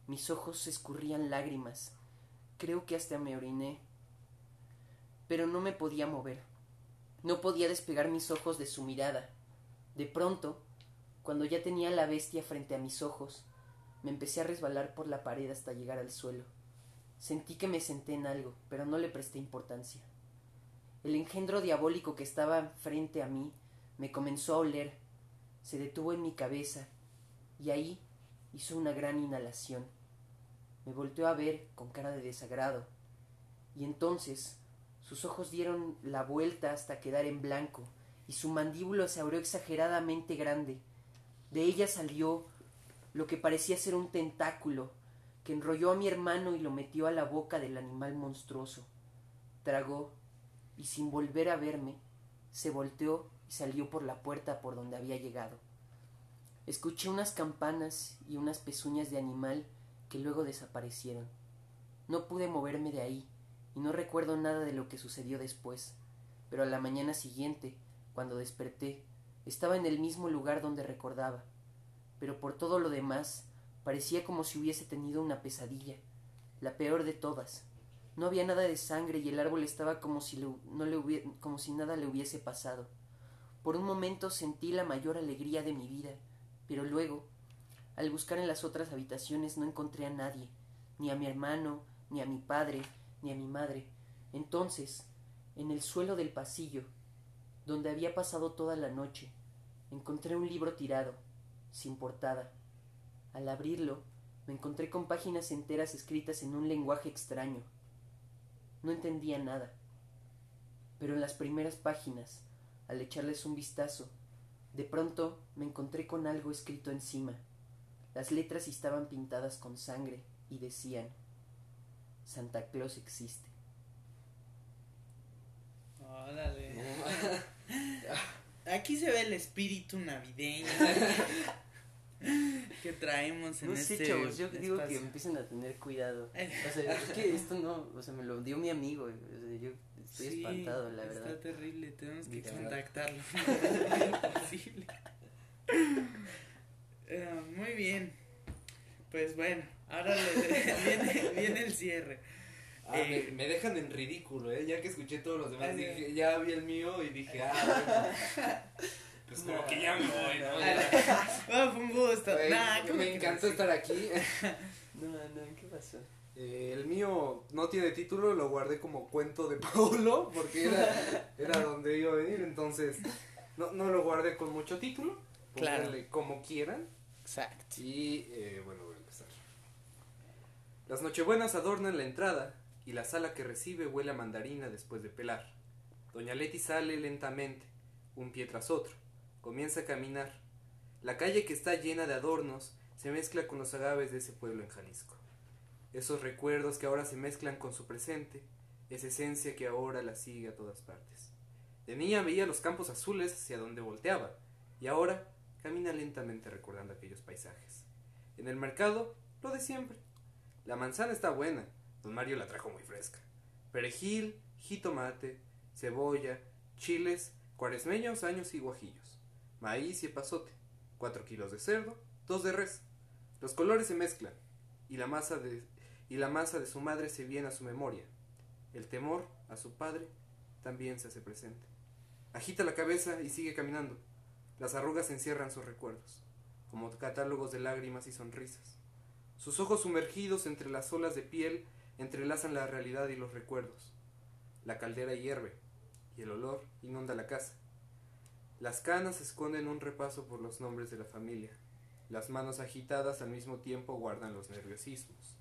mis ojos escurrían lágrimas. Creo que hasta me oriné. Pero no me podía mover. No podía despegar mis ojos de su mirada. De pronto, cuando ya tenía la bestia frente a mis ojos, me empecé a resbalar por la pared hasta llegar al suelo. Sentí que me senté en algo, pero no le presté importancia. El engendro diabólico que estaba frente a mí me comenzó a oler, se detuvo en mi cabeza y ahí hizo una gran inhalación. Me volteó a ver con cara de desagrado y entonces sus ojos dieron la vuelta hasta quedar en blanco y su mandíbula se abrió exageradamente grande. De ella salió lo que parecía ser un tentáculo que enrolló a mi hermano y lo metió a la boca del animal monstruoso. Tragó y sin volver a verme, se volteó y salió por la puerta por donde había llegado. Escuché unas campanas y unas pezuñas de animal que luego desaparecieron. No pude moverme de ahí y no recuerdo nada de lo que sucedió después, pero a la mañana siguiente, cuando desperté, estaba en el mismo lugar donde recordaba, pero por todo lo demás parecía como si hubiese tenido una pesadilla, la peor de todas, no había nada de sangre y el árbol estaba como si, no le como si nada le hubiese pasado. Por un momento sentí la mayor alegría de mi vida, pero luego, al buscar en las otras habitaciones, no encontré a nadie, ni a mi hermano, ni a mi padre, ni a mi madre. Entonces, en el suelo del pasillo, donde había pasado toda la noche, encontré un libro tirado, sin portada. Al abrirlo, me encontré con páginas enteras escritas en un lenguaje extraño. No entendía nada. Pero en las primeras páginas, al echarles un vistazo, de pronto me encontré con algo escrito encima. Las letras estaban pintadas con sangre y decían, Santa Claus existe. Órale. Aquí se ve el espíritu navideño. que traemos en no sé, este chavos, yo digo que empiecen a tener cuidado. O sea, es que esto no, o sea, me lo dio mi amigo, o sea, yo estoy espantado, la verdad. Está terrible, tenemos que Literal. contactarlo. Imposible. Eh, muy bien. Pues bueno, ahora le- viene, viene el cierre. Ah, Eh, me, me dejan en ridículo, ¿eh? Ya que escuché todos los demás, dije, ya vi el mío y dije, ah, bueno. Pues como No, que ya me voy, ¿no? Bueno, fue un gusto. Güey, Nah, ¿cómo me encantó estar aquí. No, no, ¿qué pasó? Eh, el mío no tiene título, lo guardé como cuento de Paulo, porque era, era donde iba a venir, entonces no, no lo guardé con mucho título. Claro. Como quieran. Exacto. Y eh, bueno. Las nochebuenas adornan la entrada y la sala que recibe huele a mandarina después de pelar. Doña Leti sale lentamente, un pie tras otro. Comienza a caminar. La calle que está llena de adornos se mezcla con los agaves de ese pueblo en Jalisco. Esos recuerdos que ahora se mezclan con su presente, esa esencia que ahora la sigue a todas partes. De niña veía los campos azules hacia donde volteaba, y ahora camina lentamente recordando aquellos paisajes. En el mercado, lo de siempre. La manzana está buena, don Mario la trajo muy fresca. Perejil, jitomate, cebolla, chiles, cuaresmeños, años y guajillos, maíz y epazote, cuatro kilos de cerdo, dos de res. Los colores se mezclan, y la masa de, y la masa de su madre se viene a su memoria. El temor a su padre también se hace presente. Agita la cabeza y sigue caminando. Las arrugas encierran sus recuerdos, como catálogos de lágrimas y sonrisas. Sus ojos sumergidos entre las olas de piel entrelazan la realidad y los recuerdos. La caldera hierve y el olor inunda la casa. Las canas esconden un repaso por los nombres de la familia. Las manos agitadas al mismo tiempo guardan los nerviosismos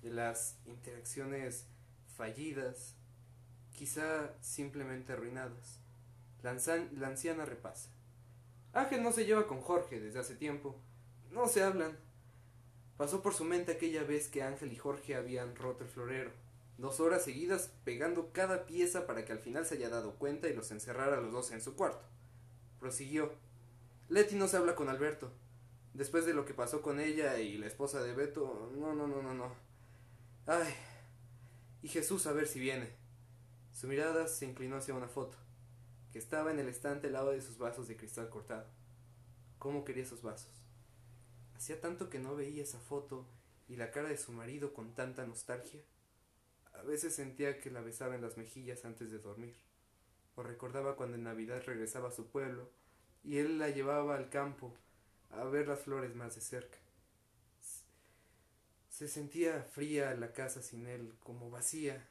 de las interacciones fallidas, quizá simplemente arruinadas. La, anciana repasa. Ángel no se lleva con Jorge desde hace tiempo. No se hablan. Pasó por su mente aquella vez que Ángel y Jorge habían roto el florero. Dos horas seguidas pegando cada pieza para que al final se haya dado cuenta y los encerrara a los dos en su cuarto. Prosiguió. Leti no se habla con Alberto. Después de lo que pasó con ella y la esposa de Beto, no, no, no, no, no. Ay. Y Jesús a ver si viene. Su mirada se inclinó hacia una foto, que estaba en el estante al lado de sus vasos de cristal cortado. ¿Cómo quería esos vasos? Hacía tanto que no veía esa foto y la cara de su marido con tanta nostalgia. A veces sentía que la besaba en las mejillas antes de dormir, o recordaba cuando en Navidad regresaba a su pueblo y él la llevaba al campo a ver las flores más de cerca. Se sentía fría la casa sin él, como vacía.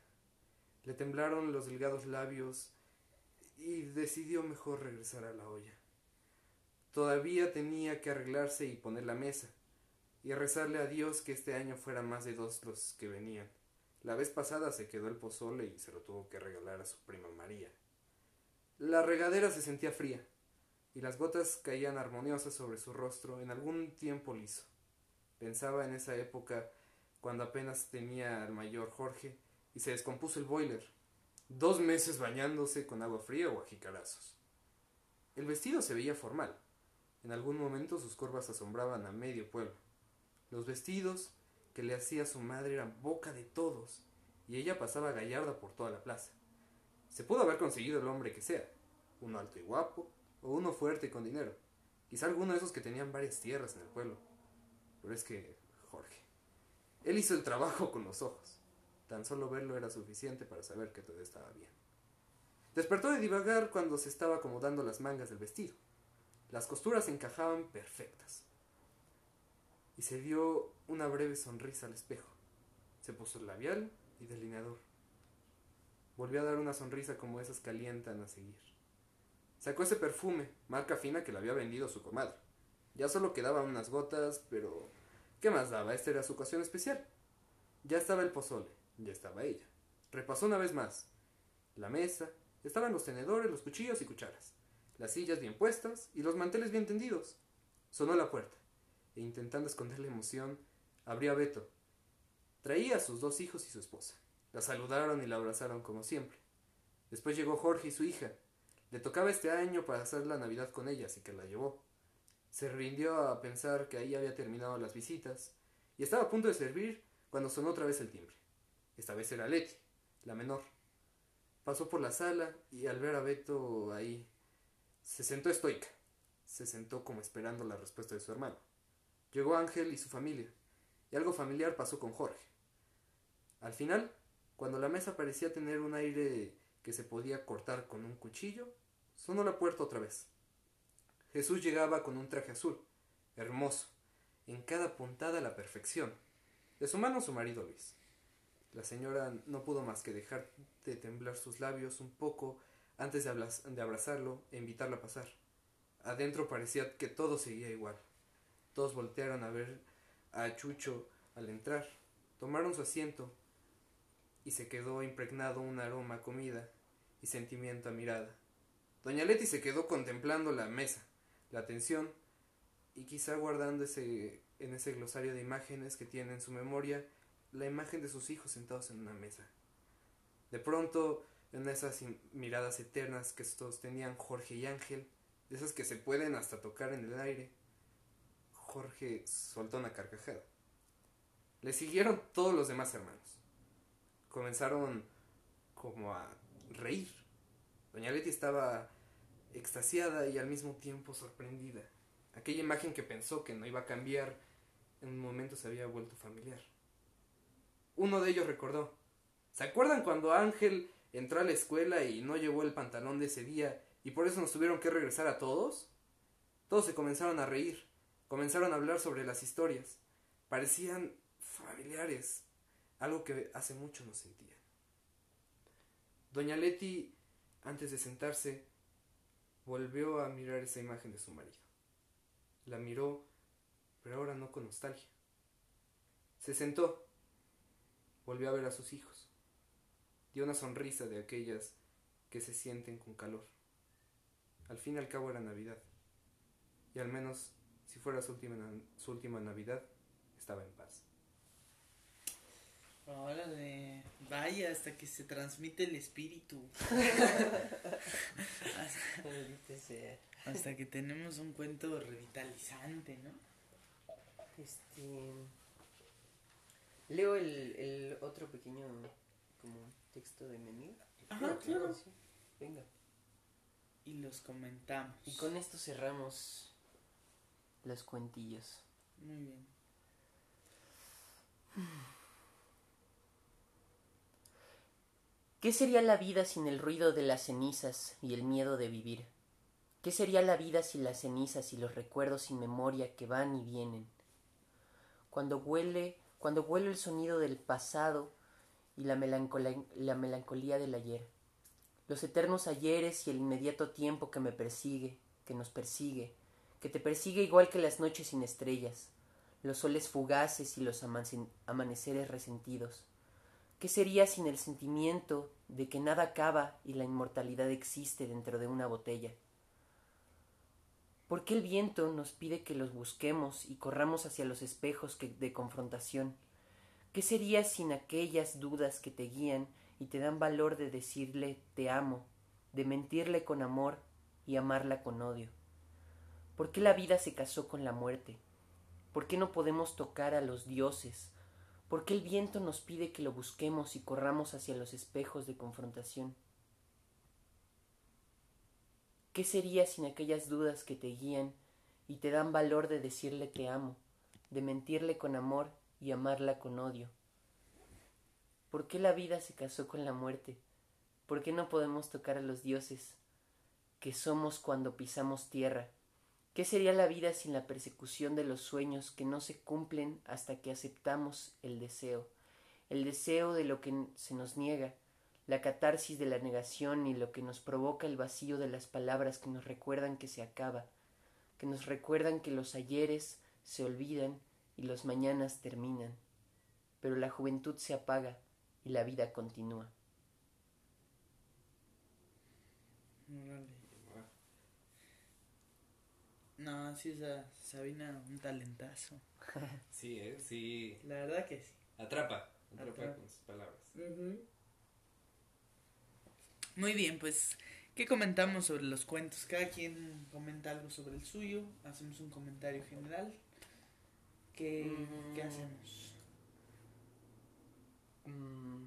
Le temblaron los delgados labios y decidió mejor regresar a la olla. Todavía tenía que arreglarse y poner la mesa, y rezarle a Dios que este año fuera más de dos los que venían. La vez pasada se quedó el pozole y se lo tuvo que regalar a su prima María. La regadera se sentía fría, y las gotas caían armoniosas sobre su rostro en algún tiempo liso. Pensaba en esa época cuando apenas tenía al mayor Jorge y se descompuso el boiler. Dos meses bañándose con agua fría o a jicarazos. El vestido se veía formal. En algún momento sus curvas asombraban a medio pueblo. Los vestidos que le hacía su madre eran boca de todos, y ella pasaba gallarda por toda la plaza. Se pudo haber conseguido el hombre que sea, uno alto y guapo, o uno fuerte y con dinero. Quizá alguno de esos que tenían varias tierras en el pueblo. Pero es que, Jorge, él hizo el trabajo con los ojos. Tan solo verlo era suficiente para saber que todo estaba bien. Despertó de divagar cuando se estaba acomodando las mangas del vestido. Las costuras encajaban perfectas. Y se dio una breve sonrisa al espejo. Se puso el labial y delineador. Volvió a dar una sonrisa como esas que alientan a seguir. Sacó ese perfume, marca fina que le había vendido su comadre. Ya solo quedaban unas gotas, pero ¿qué más daba? Esta era su ocasión especial. Ya estaba el pozole, ya estaba ella. Repasó una vez más. La mesa, estaban los tenedores, los cuchillos y cucharas, las sillas bien puestas y los manteles bien tendidos. Sonó la puerta, e intentando esconder la emoción, abrió a Beto. Traía a sus dos hijos y su esposa. La saludaron y la abrazaron como siempre. Después llegó Jorge y su hija. Le tocaba este año para hacer la Navidad con ella, así que la llevó. Se rindió a pensar que ahí había terminado las visitas y estaba a punto de servir cuando sonó otra vez el timbre. Esta vez era Leti, la menor. Pasó por la sala y al ver a Beto ahí, se sentó estoica. Se sentó como esperando la respuesta de su hermano. Llegó Ángel y su familia. y algo familiar pasó con Jorge. Al final, cuando la mesa parecía tener un aire que se podía cortar con un cuchillo, sonó la puerta otra vez. Jesús llegaba con un traje azul, hermoso, en cada puntada la perfección. De su mano su marido Luis. La señora no pudo más que dejar de temblar sus labios un poco antes de, abrazarlo e invitarlo a pasar. Adentro parecía que todo seguía igual. Todos voltearon a ver a Chucho al entrar, tomaron su asiento y se quedó impregnado un aroma comida y sentimiento a mirada. Doña Leti se quedó contemplando la mesa, la atención y quizá guardando ese, en ese glosario de imágenes que tiene en su memoria la imagen de sus hijos sentados en una mesa. De pronto, en esas miradas eternas que sostenían Jorge y Ángel, de esas que se pueden hasta tocar en el aire, Jorge soltó una carcajada. Le siguieron todos los demás hermanos. Comenzaron como a reír. Doña Leti estaba extasiada y al mismo tiempo sorprendida. Aquella imagen que pensó que no iba a cambiar, en un momento se había vuelto familiar. Uno de ellos recordó. ¿Se acuerdan cuando Ángel entró a la escuela y no llevó el pantalón de ese día y por eso nos tuvieron que regresar a todos? Todos se comenzaron a reír, comenzaron a hablar sobre las historias. Parecían familiares, algo que hace mucho no sentían. Doña Leti, antes de sentarse, volvió a mirar esa imagen de su marido. La miró, pero ahora no con nostalgia. Se sentó, volvió a ver a sus hijos. Una sonrisa de aquellas que se sienten con calor. Al fin y al cabo era Navidad. Y al menos, si fuera su última, su última Navidad, estaba en paz. Órale, vaya, hasta que se transmite el espíritu. hasta, hasta que tenemos un cuento revitalizante, ¿no? Este. Leo el, el otro pequeño como texto de menú. Ajá, claro. Venga. Y los comentamos. Y con esto cerramos los cuentillos. Muy bien. ¿Qué sería la vida sin el ruido de las cenizas y el miedo de vivir? ¿Qué sería la vida sin las cenizas y los recuerdos sin memoria que van y vienen? Cuando huele, cuando huele el sonido del pasado y la melancolía, la melancolía del ayer, los eternos ayeres y el inmediato tiempo que me persigue, que nos persigue, que te persigue igual que las noches sin estrellas, los soles fugaces y los amaneceres resentidos, ¿Qué sería sin el sentimiento de que nada acaba y la inmortalidad existe dentro de una botella? ¿Por qué el viento nos pide que los busquemos y corramos hacia los espejos de confrontación? ¿Qué sería sin aquellas dudas que te guían y te dan valor de decirle te amo, de mentirle con amor y amarla con odio? ¿Por qué la vida se casó con la muerte? ¿Por qué no podemos tocar a los dioses, ¿Por qué el viento nos pide que lo busquemos y corramos hacia los espejos de confrontación? ¿Qué sería sin aquellas dudas que te guían y te dan valor de decirle te amo, de mentirle con amor y amarla con odio? ¿Por qué la vida se casó con la muerte? ¿Por qué no podemos tocar a los dioses que somos cuando pisamos tierra? ¿Qué sería la vida sin la persecución de los sueños que no se cumplen hasta que aceptamos el deseo? El deseo de lo que se nos niega, la catarsis de la negación y lo que nos provoca el vacío de las palabras que nos recuerdan que se acaba, que nos recuerdan que los ayeres se olvidan y los mañanas terminan, pero la juventud se apaga y la vida continúa. No, sí, esa Sabina, un talentazo. sí, ¿eh? Sí. La verdad que sí. Atrapa, atrapa, con sus palabras. Muy bien, pues, ¿qué comentamos sobre los cuentos? Cada quien comenta algo sobre el suyo, hacemos un comentario general. ¿Qué, ¿qué hacemos? Mm.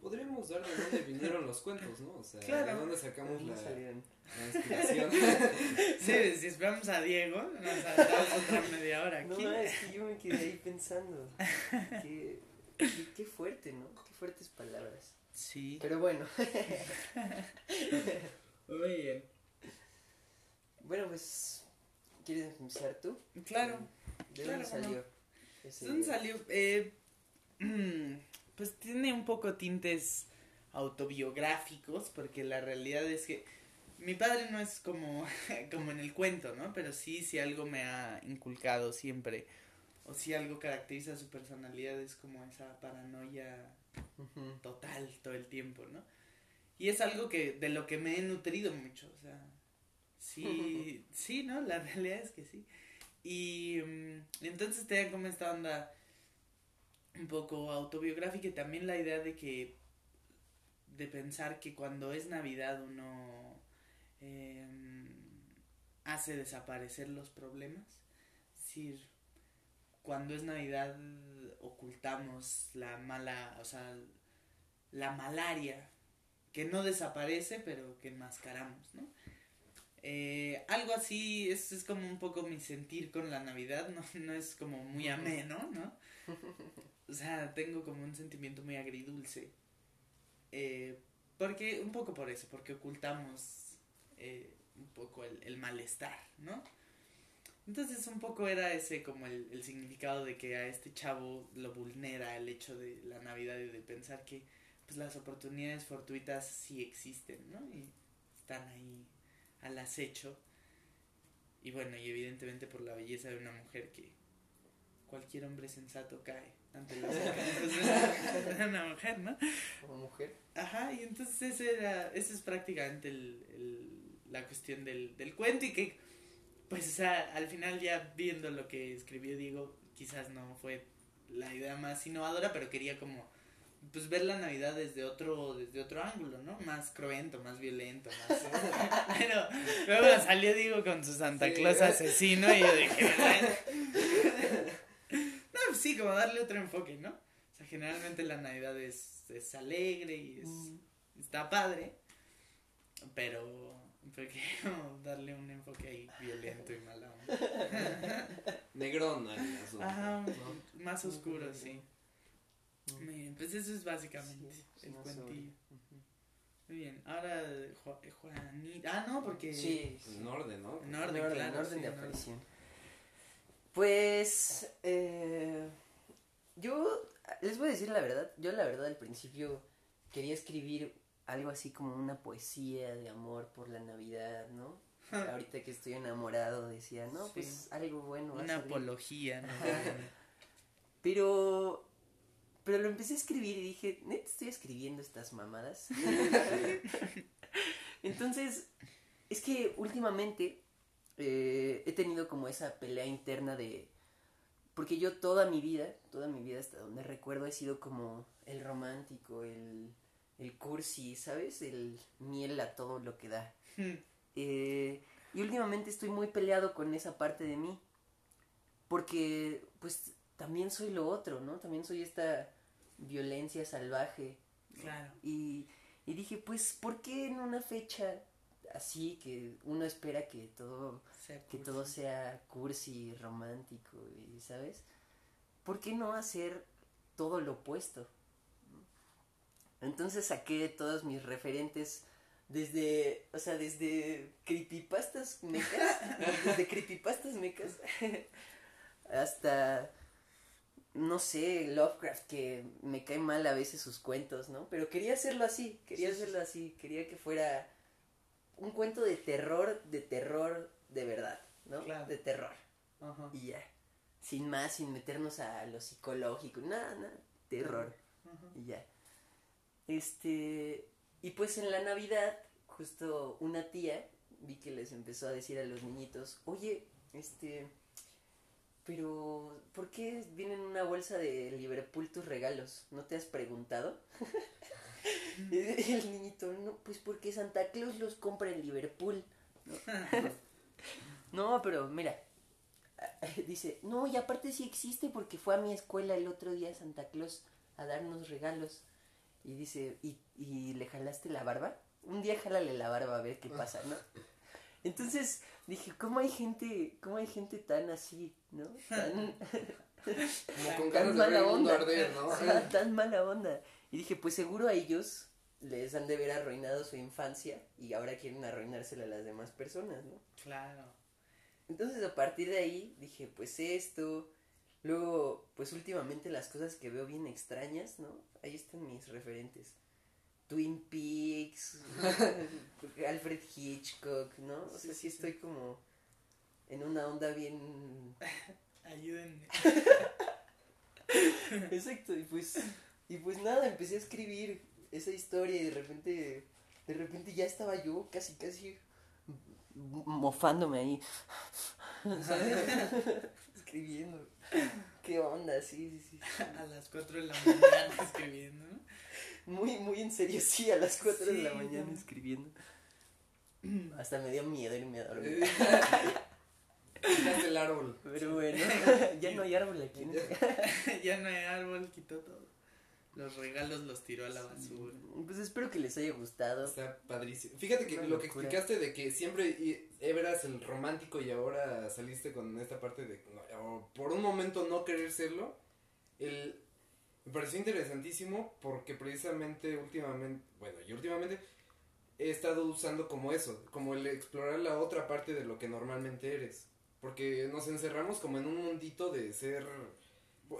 podríamos dar de dónde vinieron los cuentos, ¿no? O sea, Claro. de dónde sacamos la, la inspiración. Sí, si esperamos a Diego, nos aventamos otra media hora aquí. No, es que yo me quedé ahí pensando. Qué, qué, qué fuerte, ¿no? Qué fuertes palabras. Sí. Pero bueno. Muy bien. Bueno, pues. ¿Quieres empezar tú? Claro. ¿De Claro, dónde salió? ¿De dónde salió? Eh, pues tiene un poco tintes autobiográficos, porque la realidad es que mi padre no es como, como en el cuento, ¿no? Pero sí, si algo me ha inculcado siempre, o si algo caracteriza su personalidad, es como esa paranoia total todo el tiempo, ¿no? Y es algo que de lo que me he nutrido mucho, o sea, sí, sí, ¿no? La realidad es que sí. Y mm, entonces tenía como esta onda un poco autobiográfica y también la idea de que, de pensar que cuando es Navidad uno em, hace desaparecer los problemas. Es decir, cuando es Navidad ocultamos la mala, o sea, la malaria, que no desaparece, pero que enmascaramos, ¿no? Eh, algo así es, es como un poco mi sentir con la Navidad, no, no es como muy ameno, ¿no? O sea, tengo como un sentimiento muy agridulce. Eh, porque, un poco por eso, porque ocultamos eh, un poco el, el malestar, ¿no? Entonces un poco era ese como el, el significado de que a este chavo lo vulnera el hecho de la Navidad y de pensar que pues las oportunidades fortuitas sí existen, ¿no? Y están ahí al acecho. Y bueno, y evidentemente por la belleza de una mujer que cualquier hombre sensato cae ante los encantos de una mujer, ¿no? Como mujer. Ajá, y entonces ese era, ese es prácticamente el, el- la cuestión del, del cuento y que, pues, o sea, al final ya viendo lo que escribió Diego, quizás no fue la idea más innovadora, pero quería como, pues, ver la Navidad desde otro, desde otro ángulo, ¿no? Más cruento, más violento, más... pero luego salió Diego con su Santa Sí. Claus asesino y yo dije, ¿verdad? no, pues sí, como darle otro enfoque, ¿no? O sea, generalmente la Navidad es, es alegre y es, Mm. está padre, pero pero quiero darle un enfoque ahí violento y. Negrón al asunto. Ajá, ¿no? más oscuro, sí. Muy bien, pues eso es básicamente Sí, el cuentillo. Muy bien, ahora Ju- Juanita. Ah, no, porque. Sí, En orden, ¿no? En En orden, orden, claro, en orden sí, de aparición. Pues, eh, yo les voy a decir la verdad. Yo la verdad al principio quería escribir algo así como una poesía de amor por la Navidad, ¿no? Ahorita que estoy enamorado decía, no, Sí. pues algo bueno. Una salir". apología, ¿no? Pero, pero lo empecé a escribir y dije, ¿neta estoy escribiendo estas mamadas? Entonces, es que últimamente eh, he tenido como esa pelea interna de... Porque yo toda mi vida, toda mi vida hasta donde recuerdo he sido como el romántico, el, el cursi, ¿sabes? El miel a todo lo que da. Eh, y últimamente estoy muy peleado con esa parte de mí. Porque, pues, también soy lo otro, ¿no? También soy esta violencia salvaje. Claro. Y, y dije, pues, ¿por qué en una fecha así que uno espera que todo, sea que todo sea cursi, romántico, y, ¿sabes? ¿Por qué no hacer todo lo opuesto? Entonces saqué todos mis referentes desde, o sea, desde creepypastas mecas, desde creepypastas mecas, hasta, no sé, Lovecraft, que me cae mal a veces sus cuentos, ¿no? Pero quería hacerlo así, quería Sí, hacerlo así, quería que fuera un cuento de terror, de terror de verdad, ¿no? Claro. De terror. Ajá. Y ya, sin más, sin meternos a lo psicológico, nada, nada, terror. Ajá. Y ya. Este, y pues en la Navidad, justo una tía vi que les empezó a decir a los niñitos, oye, este, pero ¿por qué vienen en una bolsa de Liverpool tus regalos? ¿No te has preguntado? y el niñito, no, pues porque Santa Claus los compra en Liverpool. No, no pero mira, dice, no, y aparte sí existe porque fue a mi escuela el otro día Santa Claus a darnos regalos. Y dice, ¿y, ¿y le jalaste la barba? Un día jálale la barba a ver qué pasa, ¿no? Entonces dije, ¿cómo hay gente, cómo hay gente tan así, ¿no? Tan, Como con tan ganas de ver mala el mundo onda. arder, ¿no? Ajá, tan mala onda. Y dije, pues seguro a ellos les han de haber arruinado su infancia y ahora quieren arruinársela a las demás personas, ¿no? Claro. Entonces a partir de ahí dije, pues esto. Luego, pues últimamente las cosas que veo bien extrañas, ¿no? Ahí están mis referentes. Twin Peaks, Alfred Hitchcock, ¿no? O sea, sí estoy como en una onda bien... Ayúdenme. Exacto, y pues, y pues nada, empecé a escribir esa historia y de repente, de repente ya estaba yo casi, casi mofándome ahí, ¿sabes? Escribiendo. ¿Qué onda? Sí, sí, sí. A las 4 de la mañana escribiendo. Muy, muy en serio, sí, a las 4 de la mañana escribiendo. Hasta me dio miedo irme a dormir. Quitaste el árbol. Pero bueno, ya no hay árbol aquí. ¿no? ya no hay árbol, quitó todo. Los regalos los tiró a la basura. Pues espero que les haya gustado. Está padrísimo. Fíjate que Una lo que explicaste de que siempre eras el romántico y ahora saliste con esta parte de por un momento no querer serlo, el, me pareció interesantísimo porque precisamente últimamente, bueno, y últimamente he estado usando como eso, como el explorar la otra parte de lo que normalmente eres. Porque nos encerramos como en un mundito de ser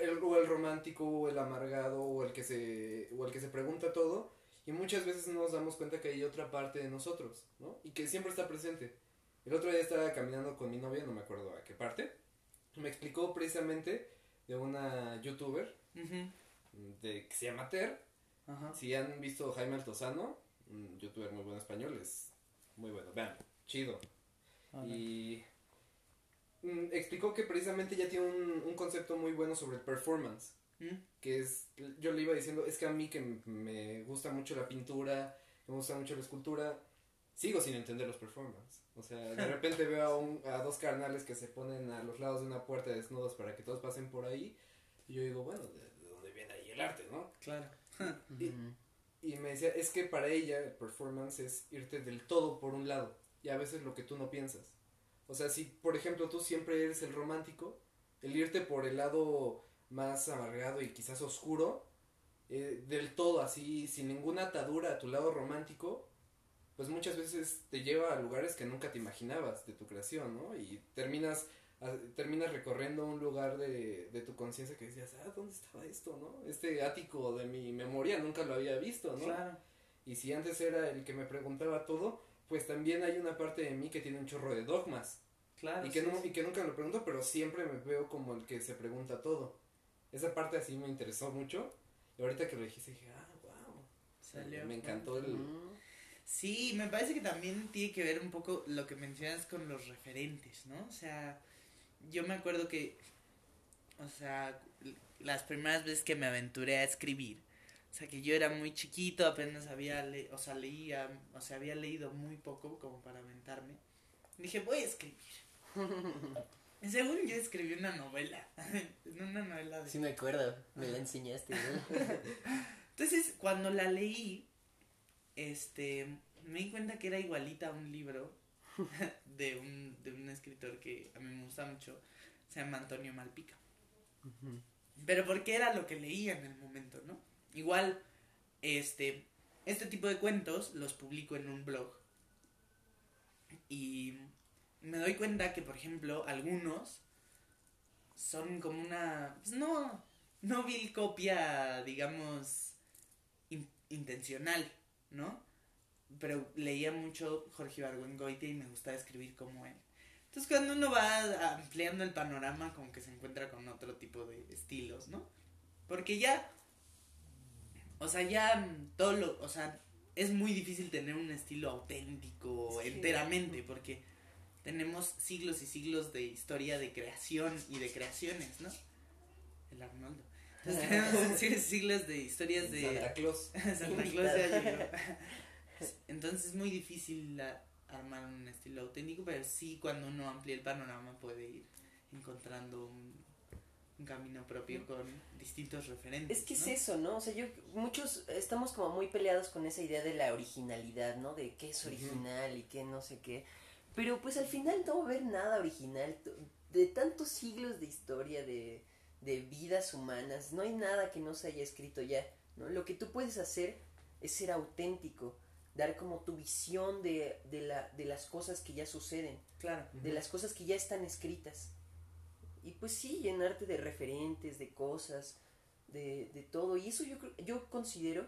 el, o el romántico o el amargado o el que se o el que se pregunta todo y muchas veces no nos damos cuenta que hay otra parte de nosotros, ¿no? Y que siempre está presente. El otro día estaba caminando con mi novia, no me acuerdo a qué parte, me explicó precisamente de una youtuber Ujú. de que se llama Ter. Si han visto Jaime Altozano, un youtuber muy bueno español, es muy bueno. Vean, chido. Y mm, explicó que precisamente ya tiene un, un concepto muy bueno sobre el performance. ¿Mm? Que es, yo le iba diciendo, es que a mí que me gusta mucho la pintura, me gusta mucho la escultura, sigo sin entender los performance. O sea, de repente veo a, un- a dos carnales que se ponen a los lados de una puerta desnudos para que todos pasen por ahí. Y yo digo, bueno, ¿de, de dónde viene ahí el arte, no? Claro. Y-. Y me decía, es que para ella el performance es irte del todo por un lado y a veces lo que tú no piensas. O sea, si por ejemplo tú siempre eres el romántico, el irte por el lado más amargado y quizás oscuro, eh, del todo así, sin ninguna atadura a tu lado romántico, pues muchas veces te lleva a lugares que nunca te imaginabas de tu creación, ¿no? Y terminas a- terminas recorriendo un lugar de, de tu conciencia que decías, ah, ¿dónde estaba esto, no? Este ático de mi memoria nunca lo había visto, ¿no? Claro. Y si antes era el que me preguntaba todo, pues también hay una parte de mí que tiene un chorro de dogmas. Claro. y, que sí, no, sí. y que nunca lo pregunto, pero siempre me veo como el que se pregunta todo. Esa parte así me interesó mucho. Y ahorita que lo dijiste dije, ah, wow. Salió. Me encantó el... Sí, me parece que también tiene que ver un poco lo que mencionas con los referentes, ¿no? O sea, yo me acuerdo que, o sea, las primeras veces que me aventuré a escribir, o sea, que yo era muy chiquito, apenas había, le o sea, leía, o sea, había leído muy poco como para aventarme. Dije, voy a escribir. Y según yo escribí una novela, una novela de... Sí me acuerdo, me la enseñaste, ¿no? Entonces, cuando la leí, este, me di cuenta que era igualita a un libro de un, de un escritor que a mí me gusta mucho, se llama Antonio Malpica. Pero porque era lo que leía en el momento, ¿no? Igual, este, este tipo de cuentos los publico en un blog. Y me doy cuenta que, por ejemplo, algunos son como una, pues no, no vil copia, digamos, in- intencional, ¿no? Pero leía mucho Jorge Ibargüengoitia y me gustaba escribir como él. Entonces cuando uno va ampliando el panorama como que se encuentra con otro tipo de estilos, ¿no? Porque ya, o sea, ya todo lo, o sea, es muy difícil tener un estilo auténtico Sí. enteramente porque tenemos siglos y siglos de historia de creación y de creaciones, ¿no? El Arnoldo. Entonces tenemos siglos y siglos de historias de... Santa Claus. Santa Claus ya llegó. Entonces es muy difícil armar un estilo auténtico, pero sí cuando uno amplía el panorama puede ir encontrando un, un camino propio con distintos referentes. Es que es eso, ¿no? O sea, yo, muchos estamos como muy peleados con esa idea de la originalidad, ¿no? De qué es original y qué no sé qué. Pero pues al final no va a haber nada original. De tantos siglos de historia, de, de vidas humanas, no hay nada que no se haya escrito ya, ¿no? Lo que tú puedes hacer es ser auténtico, dar como tu visión de, de, la, de las cosas que ya suceden Claro. de las cosas que ya están escritas. Y pues sí, llenarte de referentes, de cosas, de, de todo. Y eso yo, yo considero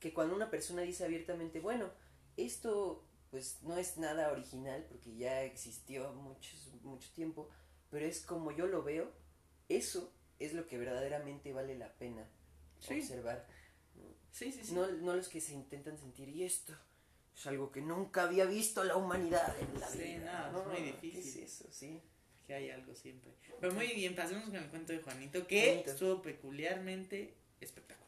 que cuando una persona dice abiertamente, bueno, esto pues no es nada original porque ya existió muchos, mucho tiempo, pero es como yo lo veo, eso es lo que verdaderamente vale la pena Sí. observar. Sí, sí, sí. No, no los que se intentan sentir, y esto es algo que nunca había visto la humanidad en la Sí, vida. no, es muy ¿qué difícil. es eso? Sí. Que hay algo siempre. Pero muy bien, pasemos con el cuento de Juanito, que Juanito. estuvo peculiarmente espectacular.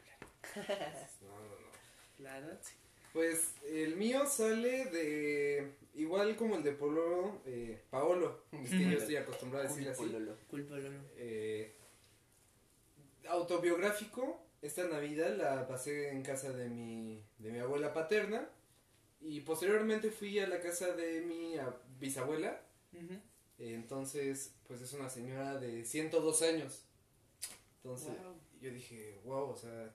No, no, no. La verdad, sí. Pues el mío sale de. Igual como el de Polo, eh, Paolo. Es que yo estoy acostumbrado a decirle así. Pololo. Eh, autobiográfico. Esta Navidad la pasé en casa de mi, de mi abuela paterna. Y posteriormente fui a la casa de mi bisabuela. Eh, Entonces, pues es una señora de 102 años. Entonces, Wow. yo dije, wow, o sea,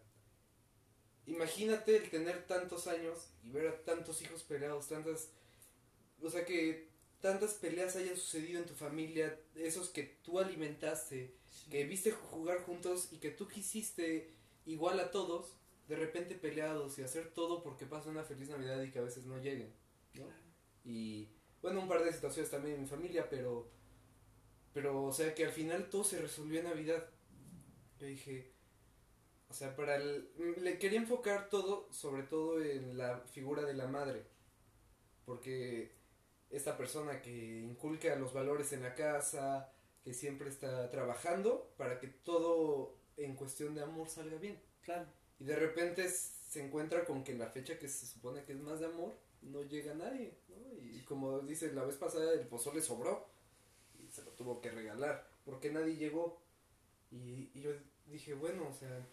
imagínate el tener tantos años y ver a tantos hijos peleados, tantas, o sea, que tantas peleas hayan sucedido en tu familia, esos que tú alimentaste, Sí. que viste jugar juntos y que tú quisiste igual a todos, de repente peleados y hacer todo porque pasa una feliz Navidad y que a veces no lleguen, ¿no? Y bueno, un par de situaciones también en mi familia, pero, pero, o sea, que al final todo se resolvió en Navidad. Yo dije, o sea, para el, le quería enfocar todo, sobre todo en la figura de la madre, porque esta persona que inculca los valores en la casa, que siempre está trabajando para que todo en cuestión de amor salga bien. Claro. Y de repente se encuentra con que en la fecha que se supone que es más de amor, no llega nadie, ¿no? Y como dice la vez pasada, el pozole sobró y se lo tuvo que regalar, porque nadie llegó. Y, y yo dije, bueno, o sea,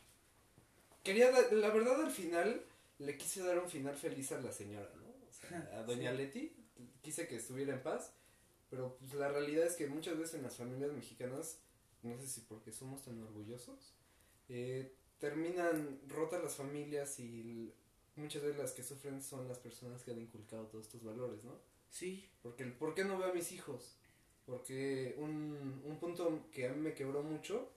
quería, dar- la verdad al final, le quise dar un final feliz a la señora, ¿no? O sea, a doña Sí. Leti, quise que estuviera en paz, pero pues la realidad es que muchas veces en las familias mexicanas, no sé si porque somos tan orgullosos, eh, terminan rotas las familias y muchas veces las que sufren son las personas que han inculcado todos estos valores, ¿no? Sí. Porque el por qué no veo a mis hijos. Porque un, un punto que a mí me quebró mucho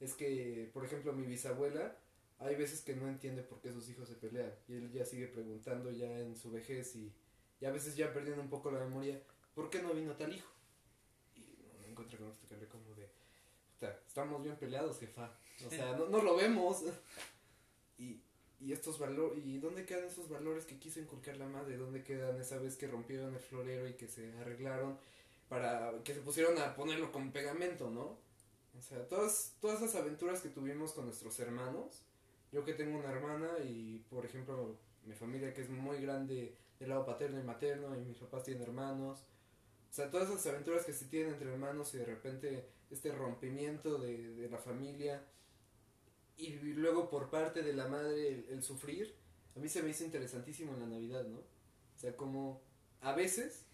es que, por ejemplo, mi bisabuela, hay veces que no entiende por qué sus hijos se pelean. Y él ya sigue preguntando ya en su vejez y, y a veces ya perdiendo un poco la memoria, ¿por qué no vino tal hijo? Y no, no encuentra con explicarle como de, "Puta, estamos bien peleados, jefa. O sea, no, no lo vemos. Y, y estos valores, ¿y dónde quedan esos valores que quiso inculcar la madre? ¿Dónde quedan esa vez que rompieron el florero y que se arreglaron para que se pusieron a ponerlo con pegamento, ¿no? O sea, todas, todas esas aventuras que tuvimos con nuestros hermanos, yo que tengo una hermana y, por ejemplo, mi familia que es muy grande del lado paterno y materno y mis papás tienen hermanos, o sea, todas esas aventuras que se tienen entre hermanos y de repente este rompimiento de, de la familia y luego por parte de la madre el, el sufrir, a mí se me hizo interesantísimo en la Navidad, ¿no? O sea, como a veces,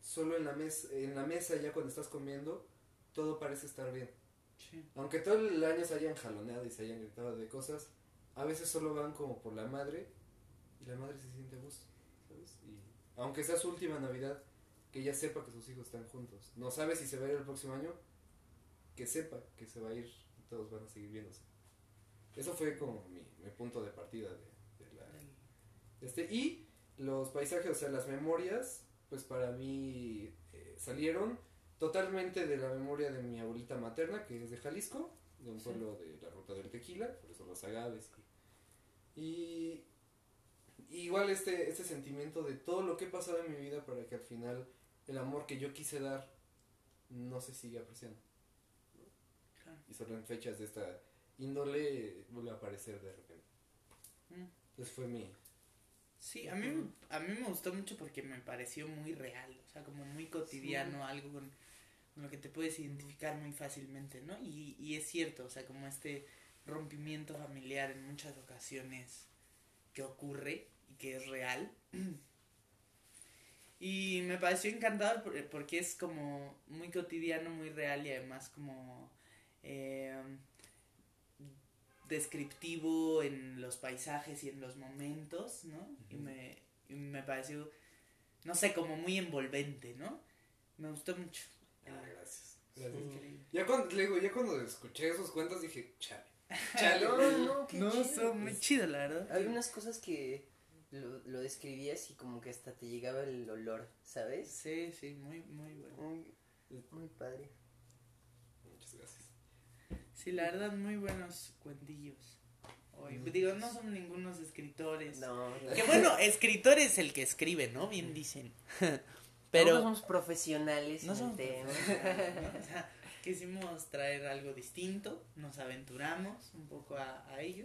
solo en la, mes, en la mesa ya cuando estás comiendo, todo parece estar bien. Sí. Aunque todo el año se hayan jaloneado y se hayan gritado de cosas, a veces solo van como por la madre y la madre se siente a gusto, ¿sabes? Y aunque sea su última Navidad, que ella sepa que sus hijos están juntos. No sabe si se va a ir el próximo año, que sepa que se va a ir y todos van a seguir viéndose. Eso fue como mi, mi punto de partida de, de la, este, y los paisajes, o sea, las memorias, pues para mí eh, salieron totalmente de la memoria de mi abuelita materna, que es de Jalisco, de un Sí. pueblo de la ruta del tequila, por eso los agaves. Y, igual este, este sentimiento de todo lo que he pasado en mi vida para que al final el amor que yo quise dar no se siga apreciando. Claro. Y solo en fechas de esta índole vuelve a aparecer de repente. Mm. Entonces fue mi... Sí, a mí, a mí me gustó mucho porque me pareció muy real, o sea, como muy cotidiano, algo con con lo que te puedes identificar muy fácilmente, ¿no? Y, y es cierto, o sea, como este rompimiento familiar en muchas ocasiones que ocurre y que es real. Y me pareció encantador por- porque es como muy cotidiano, muy real y además como eh, descriptivo en los paisajes y en los momentos, ¿no? Y me, y me pareció, no sé, como muy envolvente, ¿no? Me gustó mucho. Ah, gracias. Es Gracias. Ya cuando, le digo, ya cuando escuché esos cuentos dije, chale. Chale. No, no, qué No, chido. son muy chido, la verdad. Hay unas cosas que lo, lo describías y como que hasta te llegaba el olor, ¿sabes? Sí, sí, muy, muy bueno. Muy, muy padre. Sí, la verdad, muy buenos cuentillos. Hoy, digo, no son ningunos escritores. No, no. Que bueno, escritor es el que escribe, ¿no? Bien dicen. Pero Pero somos profesionales no en el somos tema. profesionales, ¿no? O sea, quisimos traer algo distinto, nos aventuramos un poco a, a ello.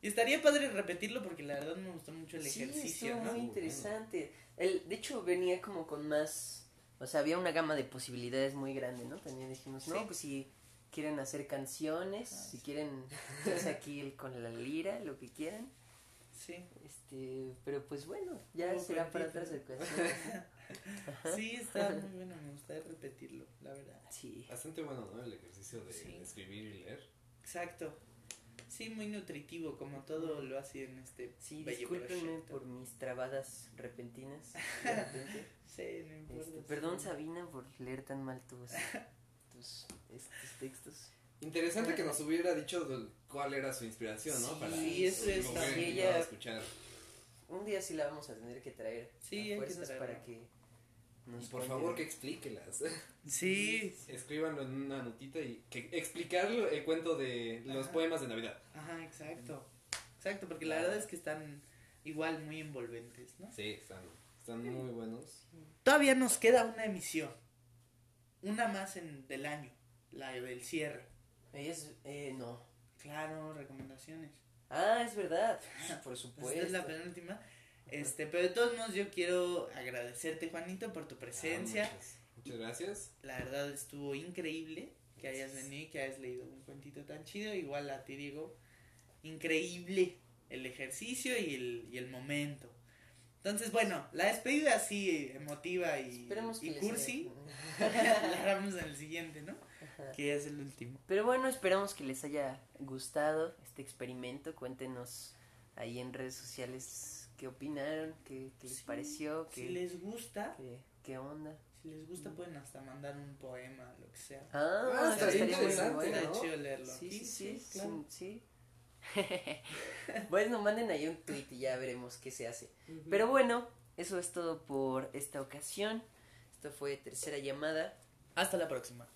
Y estaría padre repetirlo porque la verdad me gustó mucho el Sí, ejercicio, estuvo ¿no? muy interesante. El, de hecho, venía como con más. O sea, había una gama de posibilidades muy grande, ¿no? También dijimos, Sí. no, pues si quieren hacer canciones, Ah, si sí. quieren echarse aquí el- con la lira, lo que quieran. Sí, Este, pero pues bueno, ya Como será para otras ocasiones. sí, está muy bueno, me gustaría repetirlo, la verdad. Sí. Bastante bueno, ¿no? El ejercicio de Sí. escribir y leer. Exacto. Sí, muy nutritivo, como todo lo hace en este Sí, bello discúlpenme proyecto. por mis trabadas repentinas. de repente. Sí, no importa. Este, perdón, Sabina, por leer tan mal tus, estos textos. Interesante que nos hubiera dicho cuál era su inspiración, ¿no? Sí, Para eso es que Ella- escuchar. Un día sí la vamos a tener que traer. Sí, a que fuerzas traerla. para que nos Y por favor que explíquelas. Sí, Escríbanlo en una notita y que explicar el cuento de los Ajá. poemas de Navidad. ajá, exacto. Exacto, porque la verdad es que están igual muy envolventes, ¿no? Sí, están, están muy buenos. Todavía nos queda una emisión. Una más en, del año, la del cierre. Ella es, eh, no. Claro, recomendaciones. Ah, es verdad. Por Esta supuesto. es la penúltima. Este, pero de todos modos yo quiero agradecerte, Juanito, por tu presencia. Ah, muchas, muchas gracias. La verdad estuvo increíble que hayas venido y que hayas leído un cuentito tan chido. Igual a ti, Diego. Increíble el ejercicio y el, y el momento. Entonces, bueno, la despedida así emotiva y, Esperemos que y cursi. la en el siguiente, ¿no? Ajá. Que es el último. Pero bueno, esperamos que les haya gustado este experimento. Cuéntenos ahí en redes sociales qué opinaron, qué, qué les Sí, pareció, Si qué, les gusta, qué, qué onda. si les gusta pueden hasta mandar un poema, lo que sea. Ah, Ah, estaría estaría muy interesante, bueno. Estaría ¿no? chido leerlo Sí, sí, sí, claro. sí, sí. bueno, manden ahí un tweet y ya veremos qué se hace. Pero bueno, eso es todo por esta ocasión. Esto fue tercera llamada. Hasta la próxima.